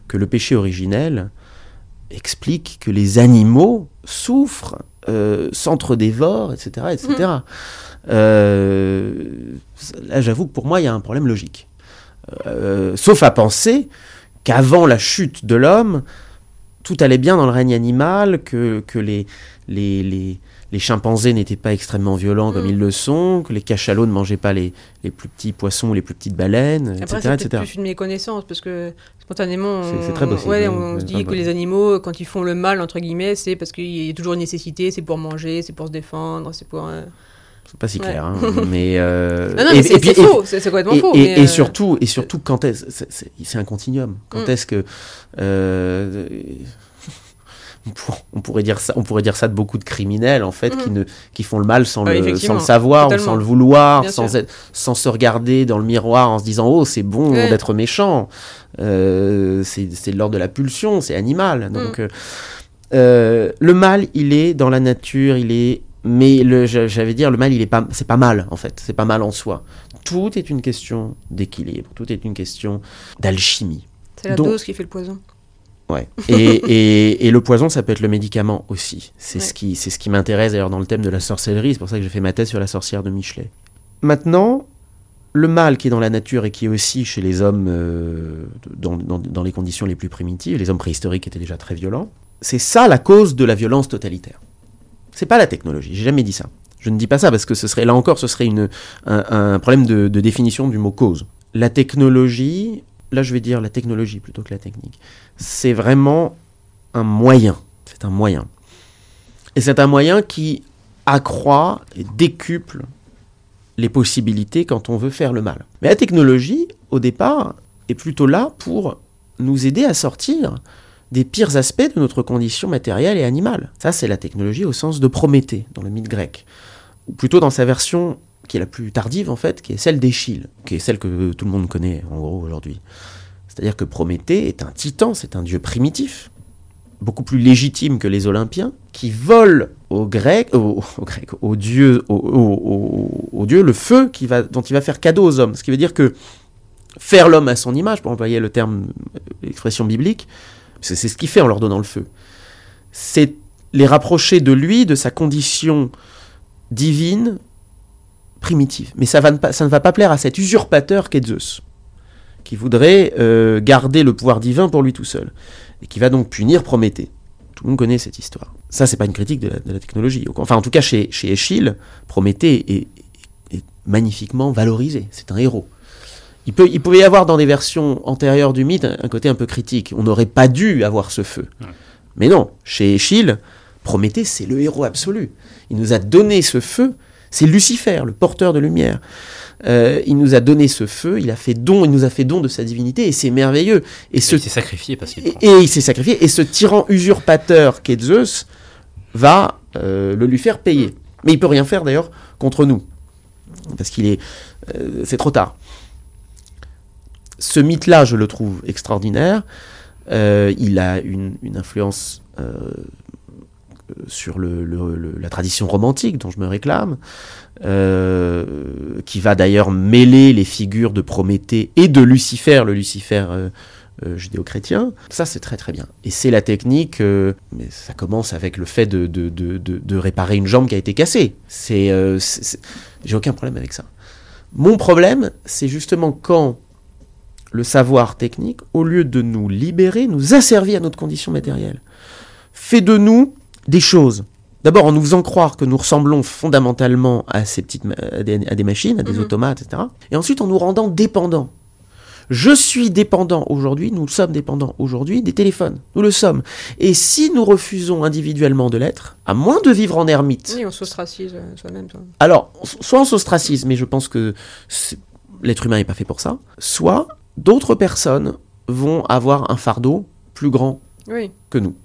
que le péché originel explique que les animaux souffrent, euh, s'entre-dévorent, etc., etc. Euh, là, j'avoue que pour moi, il y a un problème logique. Euh, sauf à penser qu'avant la chute de l'homme, tout allait bien dans le règne animal, que, que les, les, les, les chimpanzés n'étaient pas extrêmement violents comme Mm. ils le sont, que les cachalots ne mangeaient pas les, les plus petits poissons ou les plus petites baleines, Après, etc. c'est plus une méconnaissance, parce que spontanément, on, très possible, ouais, oui, on se dit que les animaux, quand ils font le mal, entre guillemets, c'est parce qu'il y a toujours une nécessité, c'est pour manger, c'est pour se défendre, c'est pour... euh, C'est pas si Ouais. clair, hein, mais... euh, Non, non, et- mais c'est et faux, c'est complètement et, faux. et- euh, surtout, et surtout, quand est-ce c'est- un continuum. Quand Mm. est-ce que euh, on, pour- on pourrait dire ça, on pourrait dire ça de beaucoup de criminels en fait qui Mhm. ne qui font le mal sans Ouais, le sans effectivement, le savoir ou sans le vouloir, Bien sans sûr. être- sans se regarder dans le miroir en se disant oh c'est bon Ouais. d'être méchant. Euh, c'est de l'ordre de la pulsion, c'est animal. Mm. Donc euh, euh, le mal, il est dans la nature, il est Mais le, j'allais dire, le mal, il est pas, c'est pas mal en fait. C'est pas mal en soi. Tout est une question d'équilibre. Tout est une question d'alchimie. C'est la Donc- dose qui fait le poison. Ouais. Et, et, et le poison, ça peut être le médicament aussi. C'est Ouais. ce qui, c'est ce qui m'intéresse d'ailleurs dans le thème de la sorcellerie. C'est pour ça que j'ai fait ma thèse sur la sorcière de Michelet. Maintenant, le mal qui est dans la nature et qui est aussi chez les hommes euh, dans, dans- dans les conditions les plus primitives, les hommes préhistoriques étaient déjà très violents. C'est ça la cause de la violence totalitaire. C'est pas la technologie. J'ai jamais dit ça. Je ne dis pas ça parce que ce serait là encore, ce serait un problème de, de définition du mot cause. La technologie, là je vais dire la technologie plutôt que la technique c'est vraiment un moyen. C'est un moyen. Et c'est un moyen qui accroît et décuple les possibilités quand on veut faire le mal. Mais la technologie, au départ, est plutôt là pour nous aider à sortir des pires aspects de notre condition matérielle et animale. Ça, c'est la technologie au sens de Prométhée, dans le mythe grec. Ou plutôt dans sa version qui est la plus tardive, en fait, qui est celle d'Échille, qui est celle que tout le monde connaît, en gros, aujourd'hui. C'est-à-dire que Prométhée est un titan, c'est un dieu primitif, beaucoup plus légitime que les Olympiens, qui vole aux Grecs, aux, Grecs, aux dieux, aux, le feu dont il va faire cadeau aux hommes. Ce qui veut dire que faire l'homme à son image, pour employer le terme, euh, l'expression biblique, c'est ce qu'il fait en leur donnant le feu. C'est les rapprocher de lui, de sa condition divine, primitive. Mais ça, ne va pas plaire à cet usurpateur qu'est Zeus qui voudrait euh, garder le pouvoir divin pour lui tout seul, et qui va donc punir Prométhée. Tout le monde connaît cette histoire. Ça, c'est pas une critique de la, technologie. Enfin, en tout cas, chez, chez Échille, Prométhée est magnifiquement valorisé. C'est un héros. Il, peut, il pouvait y avoir dans des versions antérieures du mythe un, côté un peu critique. On n'aurait pas dû avoir ce feu. Mais non, chez Échille, Prométhée, c'est le héros absolu. Il nous a donné ce feu. C'est Lucifer, le porteur de lumière. Euh, il nous a donné ce feu, il a fait don, il nous a fait don de sa divinité, et c'est merveilleux. Et, ce, Il s'est sacrifié parce qu'il et, et il s'est sacrifié, et ce tyran usurpateur qu'est Zeus va euh, le lui faire payer. Mais il peut rien faire d'ailleurs contre nous, parce qu'il est, euh, c'est trop tard. Ce mythe-là, je le trouve extraordinaire. Euh, il a une, influence euh, sur la tradition romantique dont je me réclame, euh, qui va d'ailleurs mêler les figures de Prométhée et de Lucifer, le Lucifer judéo-chrétien. Ça, c'est très très bien. Et c'est la technique, mais ça commence avec le fait de, réparer une jambe qui a été cassée. J'ai aucun problème avec ça. Mon problème, c'est justement quand le savoir technique, au lieu de nous libérer, nous asservit à notre condition matérielle. Fait de nous des choses. D'abord en nous faisant croire que nous ressemblons fondamentalement à ces petites à des, à des machines, à des Mhm. automates, etc. Et ensuite en nous rendant dépendants. Je suis dépendant aujourd'hui, nous sommes dépendants aujourd'hui des téléphones. Nous le sommes. Et si nous refusons individuellement de l'être, à moins de vivre en ermite, Oui, on s'ostracise euh, soi-même. toi. alors, soit on s'ostracise, mais je pense que l'être humain n'est pas fait pour ça, soit d'autres personnes vont avoir un fardeau plus grand Oui. que nous.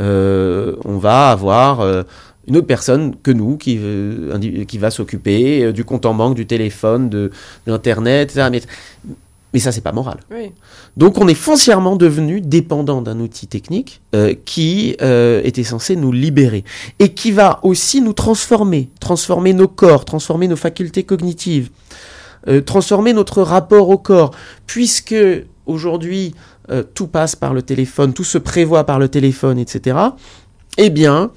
Euh, on va avoir euh, une autre personne que nous qui, euh, qui va s'occuper du compte en banque, du téléphone, de, de l'Internet, etc. Mais, mais ça, c'est pas moral. Oui. Donc on est foncièrement devenu dépendant d'un outil technique qui était censé nous libérer et qui va aussi nous transformer, transformer nos corps, transformer nos facultés cognitives, euh, transformer notre rapport au corps, puisque aujourd'hui euh, tout passe par le téléphone, tout se prévoit par le téléphone, etc. Eh bien,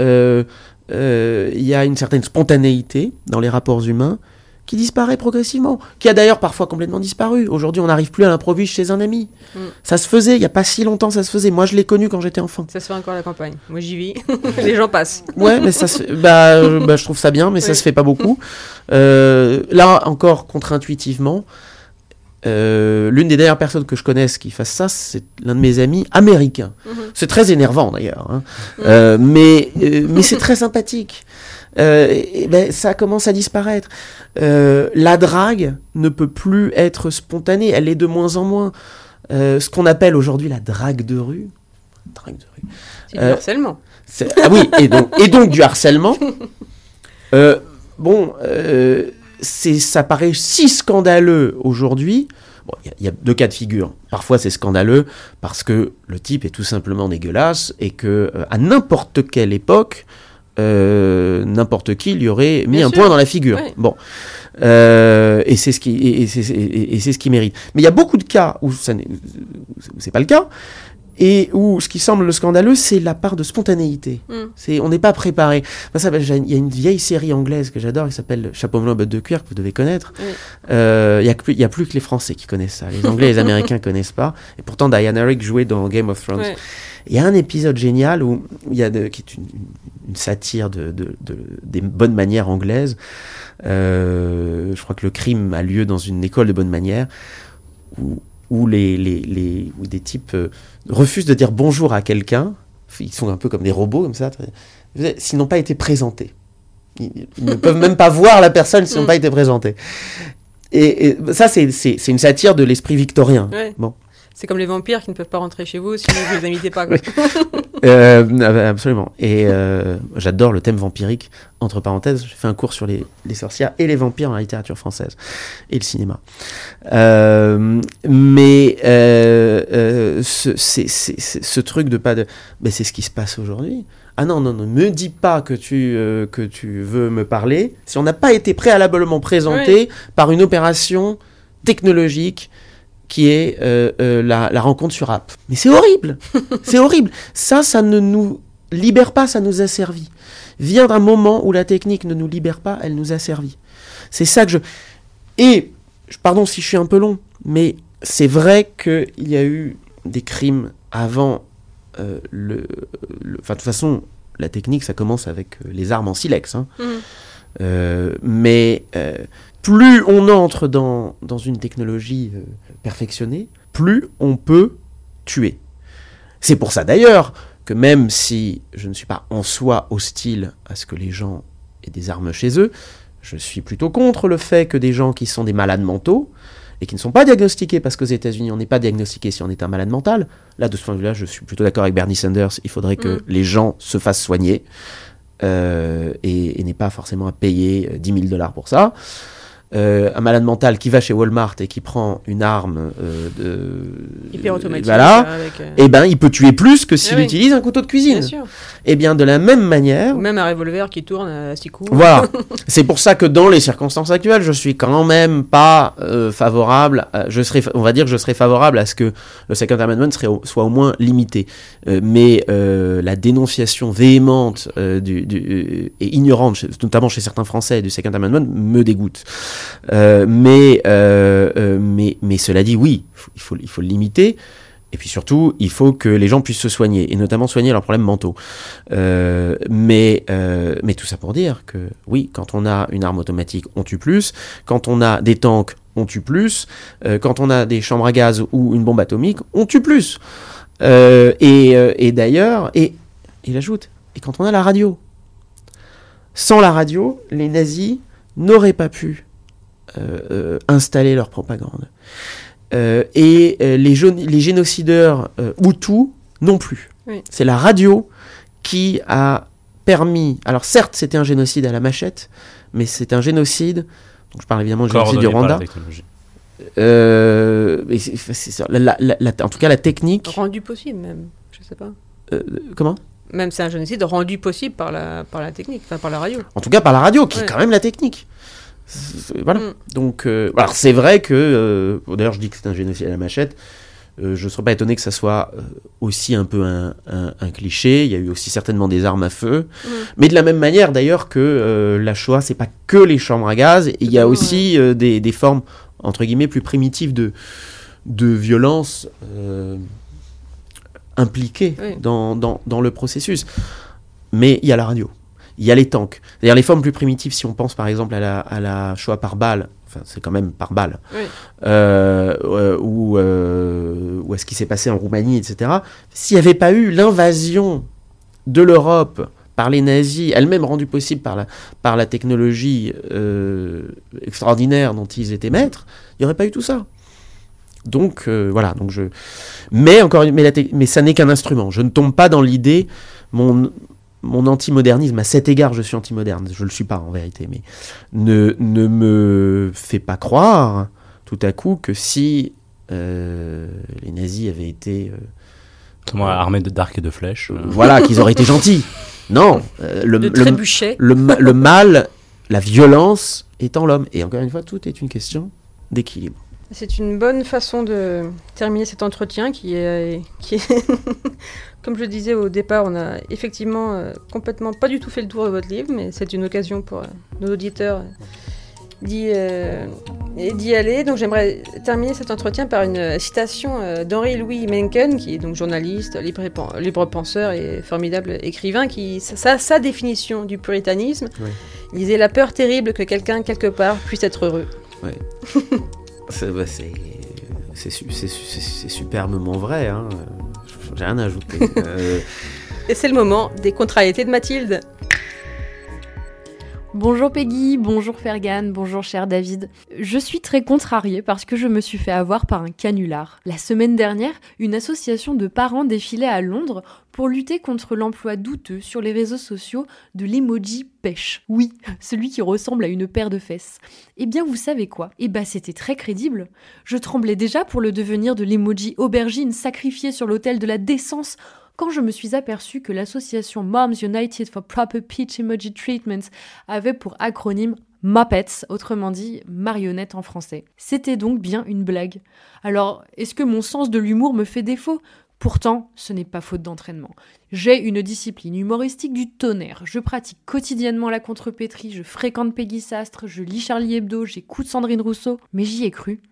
euh, il y a une certaine spontanéité dans les rapports humains qui disparaît progressivement, qui a d'ailleurs parfois complètement disparu. Aujourd'hui, on n'arrive plus à l'improviste chez un ami. Mm. Ça se faisait, il n'y a pas si longtemps, ça se faisait. Moi, je l'ai connu quand j'étais enfant. Ça se fait encore à la campagne. Moi, j'y vis. Les gens passent. Ouais, mais ça se fait- bah, euh, bah, je trouve ça bien, mais ça Oui. se fait pas beaucoup. Euh, là, encore contre-intuitivement, euh, l'une des dernières personnes que je connaisse qui fasse ça, c'est l'un de mes amis américains. Mhm. C'est très énervant d'ailleurs, hein. Mm. Mais, mais c'est très sympathique. Euh, et- ben, ça commence à disparaître. Euh, la drague ne peut plus être spontanée, elle est de moins en moins. Euh, ce qu'on appelle aujourd'hui la drague de rue. Drague de rue. C'est du harcèlement. Ah oui, et donc, et donc du harcèlement. Bon, ça paraît si scandaleux aujourd'hui. Bon, il y a- il y, a deux cas de figure. Parfois, c'est scandaleux parce que le type est tout simplement dégueulasse et que euh, à n'importe quelle époque, euh, n'importe qui lui aurait mis Bien un sûr. point dans la figure. Ouais. Bon. Euh, et c'est ce qui et, c'est ce qui mérite. Mais il y a beaucoup de cas où ça c'est pas le cas et où ce qui semble scandaleux c'est la part de spontanéité. Mm. C'est on n'est pas préparé. Il y a une vieille série anglaise que j'adore qui s'appelle Chapeau melon botte de cuir que vous devez connaître. Oui. Euh, Il y a plus il y a plus que les Français qui connaissent ça. Les Anglais et les Américains connaissent pas. Et pourtant Diana Rigg jouait dans Game of Thrones. Ouais. Il y a un épisode génial où il y a de, qui est une, une satire de, de- de- des bonnes manières anglaises. Euh, je crois que le crime a lieu dans une école de bonnes manières où, où les, les, les- où des types euh, refusent de dire bonjour à quelqu'un. Ils sont un peu comme des robots comme ça, s'ils n'ont pas été présentés. Ils, ils ne peuvent même pas voir la personne s'ils n'ont Mm. pas été présentés. Et, et ça, c'est- une satire de l'esprit victorien. Ouais. Bon. C'est comme les vampires qui ne peuvent pas rentrer chez vous si vous les invitez pas. quoi. Euh, absolument. Et euh, j'adore le thème vampirique. Entre parenthèses, j'ai fait un cours sur les, les sorcières et les vampires dans la littérature française et le cinéma. Euh, mais ce, ce truc de pas de, ben c'est ce qui se passe aujourd'hui. Ah non non non, me dis pas que tu euh, que tu veux me parler si on n'a pas été préalablement présenté par une opération technologique qui est euh, euh, la, la rencontre sur app. Mais c'est horrible, c'est horrible. Ça, ça ne nous libère pas, ça nous a servi. Vient un moment où la technique ne nous libère pas, elle nous a servi. C'est ça que je... Et, pardon si je suis un peu long, mais c'est vrai qu'il y a eu des crimes avant euh, le... Enfin, de toute façon, la technique, ça commence avec les armes en silex. hein. Euh, mais plus on entre dans, dans une technologie euh, plus on peut tuer. C'est pour ça d'ailleurs que même si je ne suis pas en soi hostile à ce que les gens aient des armes chez eux, je suis plutôt contre le fait que des gens qui sont des malades mentaux et qui ne sont pas diagnostiqués, parce qu'aux États-Unis, on n'est pas diagnostiqué si on est un malade mental. Là, de ce point de vue-là, je suis plutôt d'accord avec Bernie Sanders. Il faudrait que Mm. les gens se fassent soigner euh, et, et n'aient pas forcément à payer euh, 10 000 dollars pour ça. Euh, un malade mental qui va chez Walmart et qui prend une arme euh, de Hyper automatique. voilà, Avec, euh, eh ben il peut tuer plus que s'il Ah oui. utilise un couteau de cuisine. Bien sûr. Et bien de la même manière, Ou même un revolver qui tourne à six coups. voilà. C'est pour ça que dans les circonstances actuelles, je suis quand même pas euh, favorable. à- je serais, on va dire, que je serais favorable à ce que le Second Amendment serait au- soit au moins limité. Euh, mais euh, la dénonciation véhémente euh, du, du- euh, et ignorante, notamment chez certains Français, du Second Amendment, me dégoûte. Euh, mais, euh, euh, mais, mais cela dit, oui, il faut, il faut le limiter. Et puis surtout, il faut que les gens puissent se soigner, et notamment soigner leurs problèmes mentaux. Mais, mais tout ça pour dire que oui, quand on a une arme automatique, on tue plus. Quand on a des tanks, on tue plus. Quand on a des chambres à gaz ou une bombe atomique, on tue plus. Et et d'ailleurs, et il ajoute, et quand on a la radio. Sans la radio, les nazis n'auraient pas pu installer leur propagande. Euh, et euh, les, les génocideurs euh, Hutus non plus. Oui. C'est la radio qui a permis. Alors certes, c'était un génocide à la machette, mais c'est un génocide. Donc je parle évidemment du génocide du Rwanda. Euh, c'est- en tout cas, la technique. Rendu possible même. Je sais pas. euh, comment? Même c'est un génocide rendu possible par la, par la technique, enfin par la radio. En tout cas, par la radio, qui est quand même la technique. Voilà. Mm. Donc, euh, alors c'est vrai que. euh, bon, D'ailleurs, je dis que c'est un génocide à la machette. Euh, je ne serais pas étonné que ça soit aussi un peu un, un- un cliché. Il y a eu aussi certainement des armes à feu. Mm. Mais de la même manière, d'ailleurs, que la Shoah, c'est pas que les chambres à gaz. Il y a aussi des, des formes, entre guillemets, plus primitives de, de violence impliquées Oui. dans, dans, dans le processus. Mais il y a la radio. Il y a les tanks. C'est-à-dire les formes plus primitives, si on pense par exemple à la, à la Shoah par balle, enfin c'est quand même par balle, Oui. euh, euh, ou, euh, ou à ce qui s'est passé en Roumanie, etc. S'il n'y avait pas eu l'invasion de l'Europe par les nazis, elle-même rendue possible par la, par la technologie euh, extraordinaire dont ils étaient maîtres, il n'y aurait pas eu tout ça. Donc euh, voilà, donc je. Mais encore, mais, la mais ça n'est qu'un instrument. Je ne tombe pas dans l'idée. Mon mon antimodernisme, à cet égard, je suis antimoderne. Je le suis pas en vérité, mais ne ne me fait pas croire tout à coup que si euh, les nazis avaient été euh, Comment armé de d'arcs et de flèches. euh, voilà, qu'ils auraient été gentils. Non, euh, le, mal, la violence est en l'homme. Et encore une fois, tout est une question d'équilibre. C'est une bonne façon de terminer cet entretien qui est, qui est comme je le disais au départ, on a effectivement euh, complètement pas du tout fait le tour de votre livre, mais c'est une occasion pour euh, nos auditeurs euh, d'y euh, aller. Donc j'aimerais terminer cet entretien par une citation euh, d'Henri Louis Mencken, qui est donc journaliste, libre, libre penseur et formidable écrivain, qui sa, sa définition du puritanisme, Oui. il disait la peur terrible que quelqu'un quelque part puisse être heureux. C'est bah, c'est- c'est su- c'est su- c'est- c'est superbement vrai. Hein. J'ai rien à ajouter. Euh, Et c'est le moment des contrariétés de Mathilde. Bonjour Peggy, bonjour Fergan, bonjour cher David. Je suis très contrariée parce que je me suis fait avoir par un canular. La semaine dernière, une association de parents défilait à Londres pour lutter contre l'emploi douteux sur les réseaux sociaux de l'emoji pêche. Oui, celui qui ressemble à une paire de fesses. Eh bien, vous savez quoi? Eh ben, c'était très crédible. Je tremblais déjà pour le devenir de l'emoji aubergine sacrifié sur l'autel de la décence quand je me suis aperçue que l'association Moms United for Proper Peach Emoji Treatment avait pour acronyme Muppets, autrement dit marionnette en français. C'était donc bien une blague. Alors, est-ce que mon sens de l'humour me fait défaut? Pourtant, ce n'est pas faute d'entraînement. J'ai une discipline humoristique du tonnerre. Je pratique quotidiennement la contrepétrie, je fréquente Peggy Sastre, je lis Charlie Hebdo, j'écoute Sandrine Rousseau, mais j'y ai cru.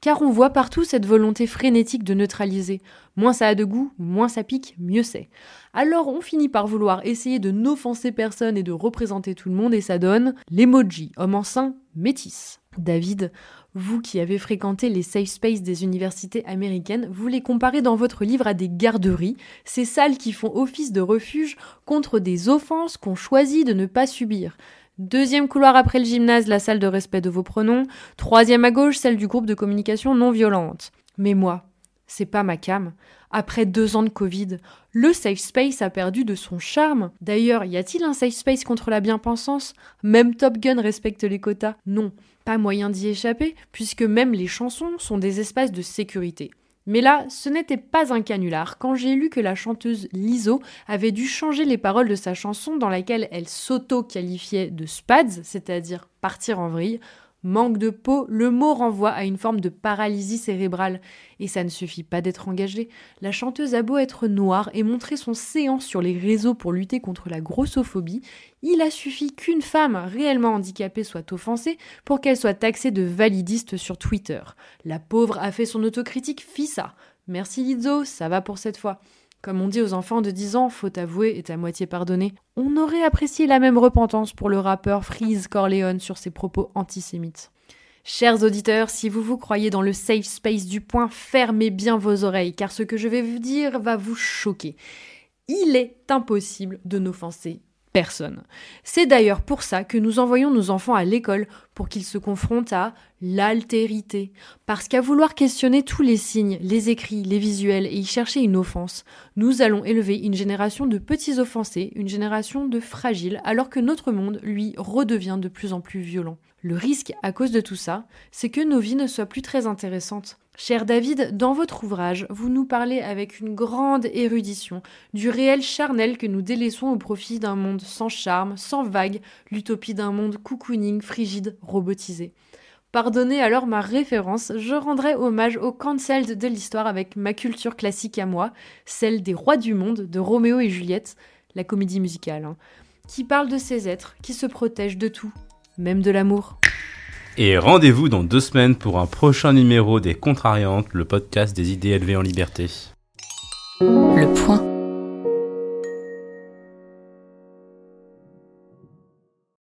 Car on voit partout cette volonté frénétique de neutraliser. Moins ça a de goût, moins ça pique, mieux c'est. Alors on finit par vouloir essayer de n'offenser personne et de représenter tout le monde et ça donne l'emoji, homme enceint, métis. David, vous qui avez fréquenté les safe spaces des universités américaines, vous les comparez dans votre livre à des garderies, ces salles qui font office de refuge contre des offenses qu'on choisit de ne pas subir. Deuxième couloir après le gymnase, la salle de respect de vos pronoms. Troisième à gauche, celle du groupe de communication non violente. Mais moi, c'est pas ma cam. Après deux ans de Covid, le safe space a perdu de son charme. D'ailleurs, y a-t-il un safe space contre la bien-pensance? Même Top Gun respecte les quotas Non, pas moyen d'y échapper, puisque même les chansons sont des espaces de sécurité. Mais là, ce n'était pas un canular quand j'ai lu que la chanteuse Lizzo avait dû changer les paroles de sa chanson dans laquelle elle s'auto-qualifiait de spads, c'est-à-dire partir en vrille. Manque de peau, le mot renvoie à une forme de paralysie cérébrale. Et ça ne suffit pas d'être engagée. La chanteuse a beau être noire et montrer son séance sur les réseaux pour lutter contre la grossophobie, il a suffi qu'une femme réellement handicapée soit offensée pour qu'elle soit taxée de validiste sur Twitter. La pauvre a fait son autocritique FISA. Merci Lizzo, ça va pour cette fois. Comme on dit aux enfants de 10 ans, faut avouer est à moitié pardonné. On aurait apprécié la même repentance pour le rappeur Freeze Corleone sur ses propos antisémites. Chers auditeurs, si vous vous croyez dans le safe space du point, fermez bien vos oreilles, car ce que je vais vous dire va vous choquer. Il est impossible de n'offenser personne. C'est d'ailleurs pour ça que nous envoyons nos enfants à l'école pour qu'ils se confrontent à l'altérité. Parce qu'à vouloir questionner tous les signes, les écrits, les visuels et y chercher une offense, nous allons élever une génération de petits offensés, une génération de fragiles, alors que notre monde, lui, redevient de plus en plus violent. Le risque, à cause de tout ça, c'est que nos vies ne soient plus très intéressantes. Cher David, dans votre ouvrage, vous nous parlez avec une grande érudition du réel charnel que nous délaissons au profit d'un monde sans charme, sans vague, l'utopie d'un monde cocooning, frigide, robotisé. Pardonnez alors ma référence, je rendrai hommage au cancelled de l'histoire avec ma culture classique à moi, celle des rois du monde de Roméo et Juliette, la comédie musicale, hein, qui parle de ces êtres qui se protègent de tout, même de l'amour. Et rendez-vous dans deux semaines pour un prochain numéro des Contrariantes, le podcast des idées élevées en liberté. Le point.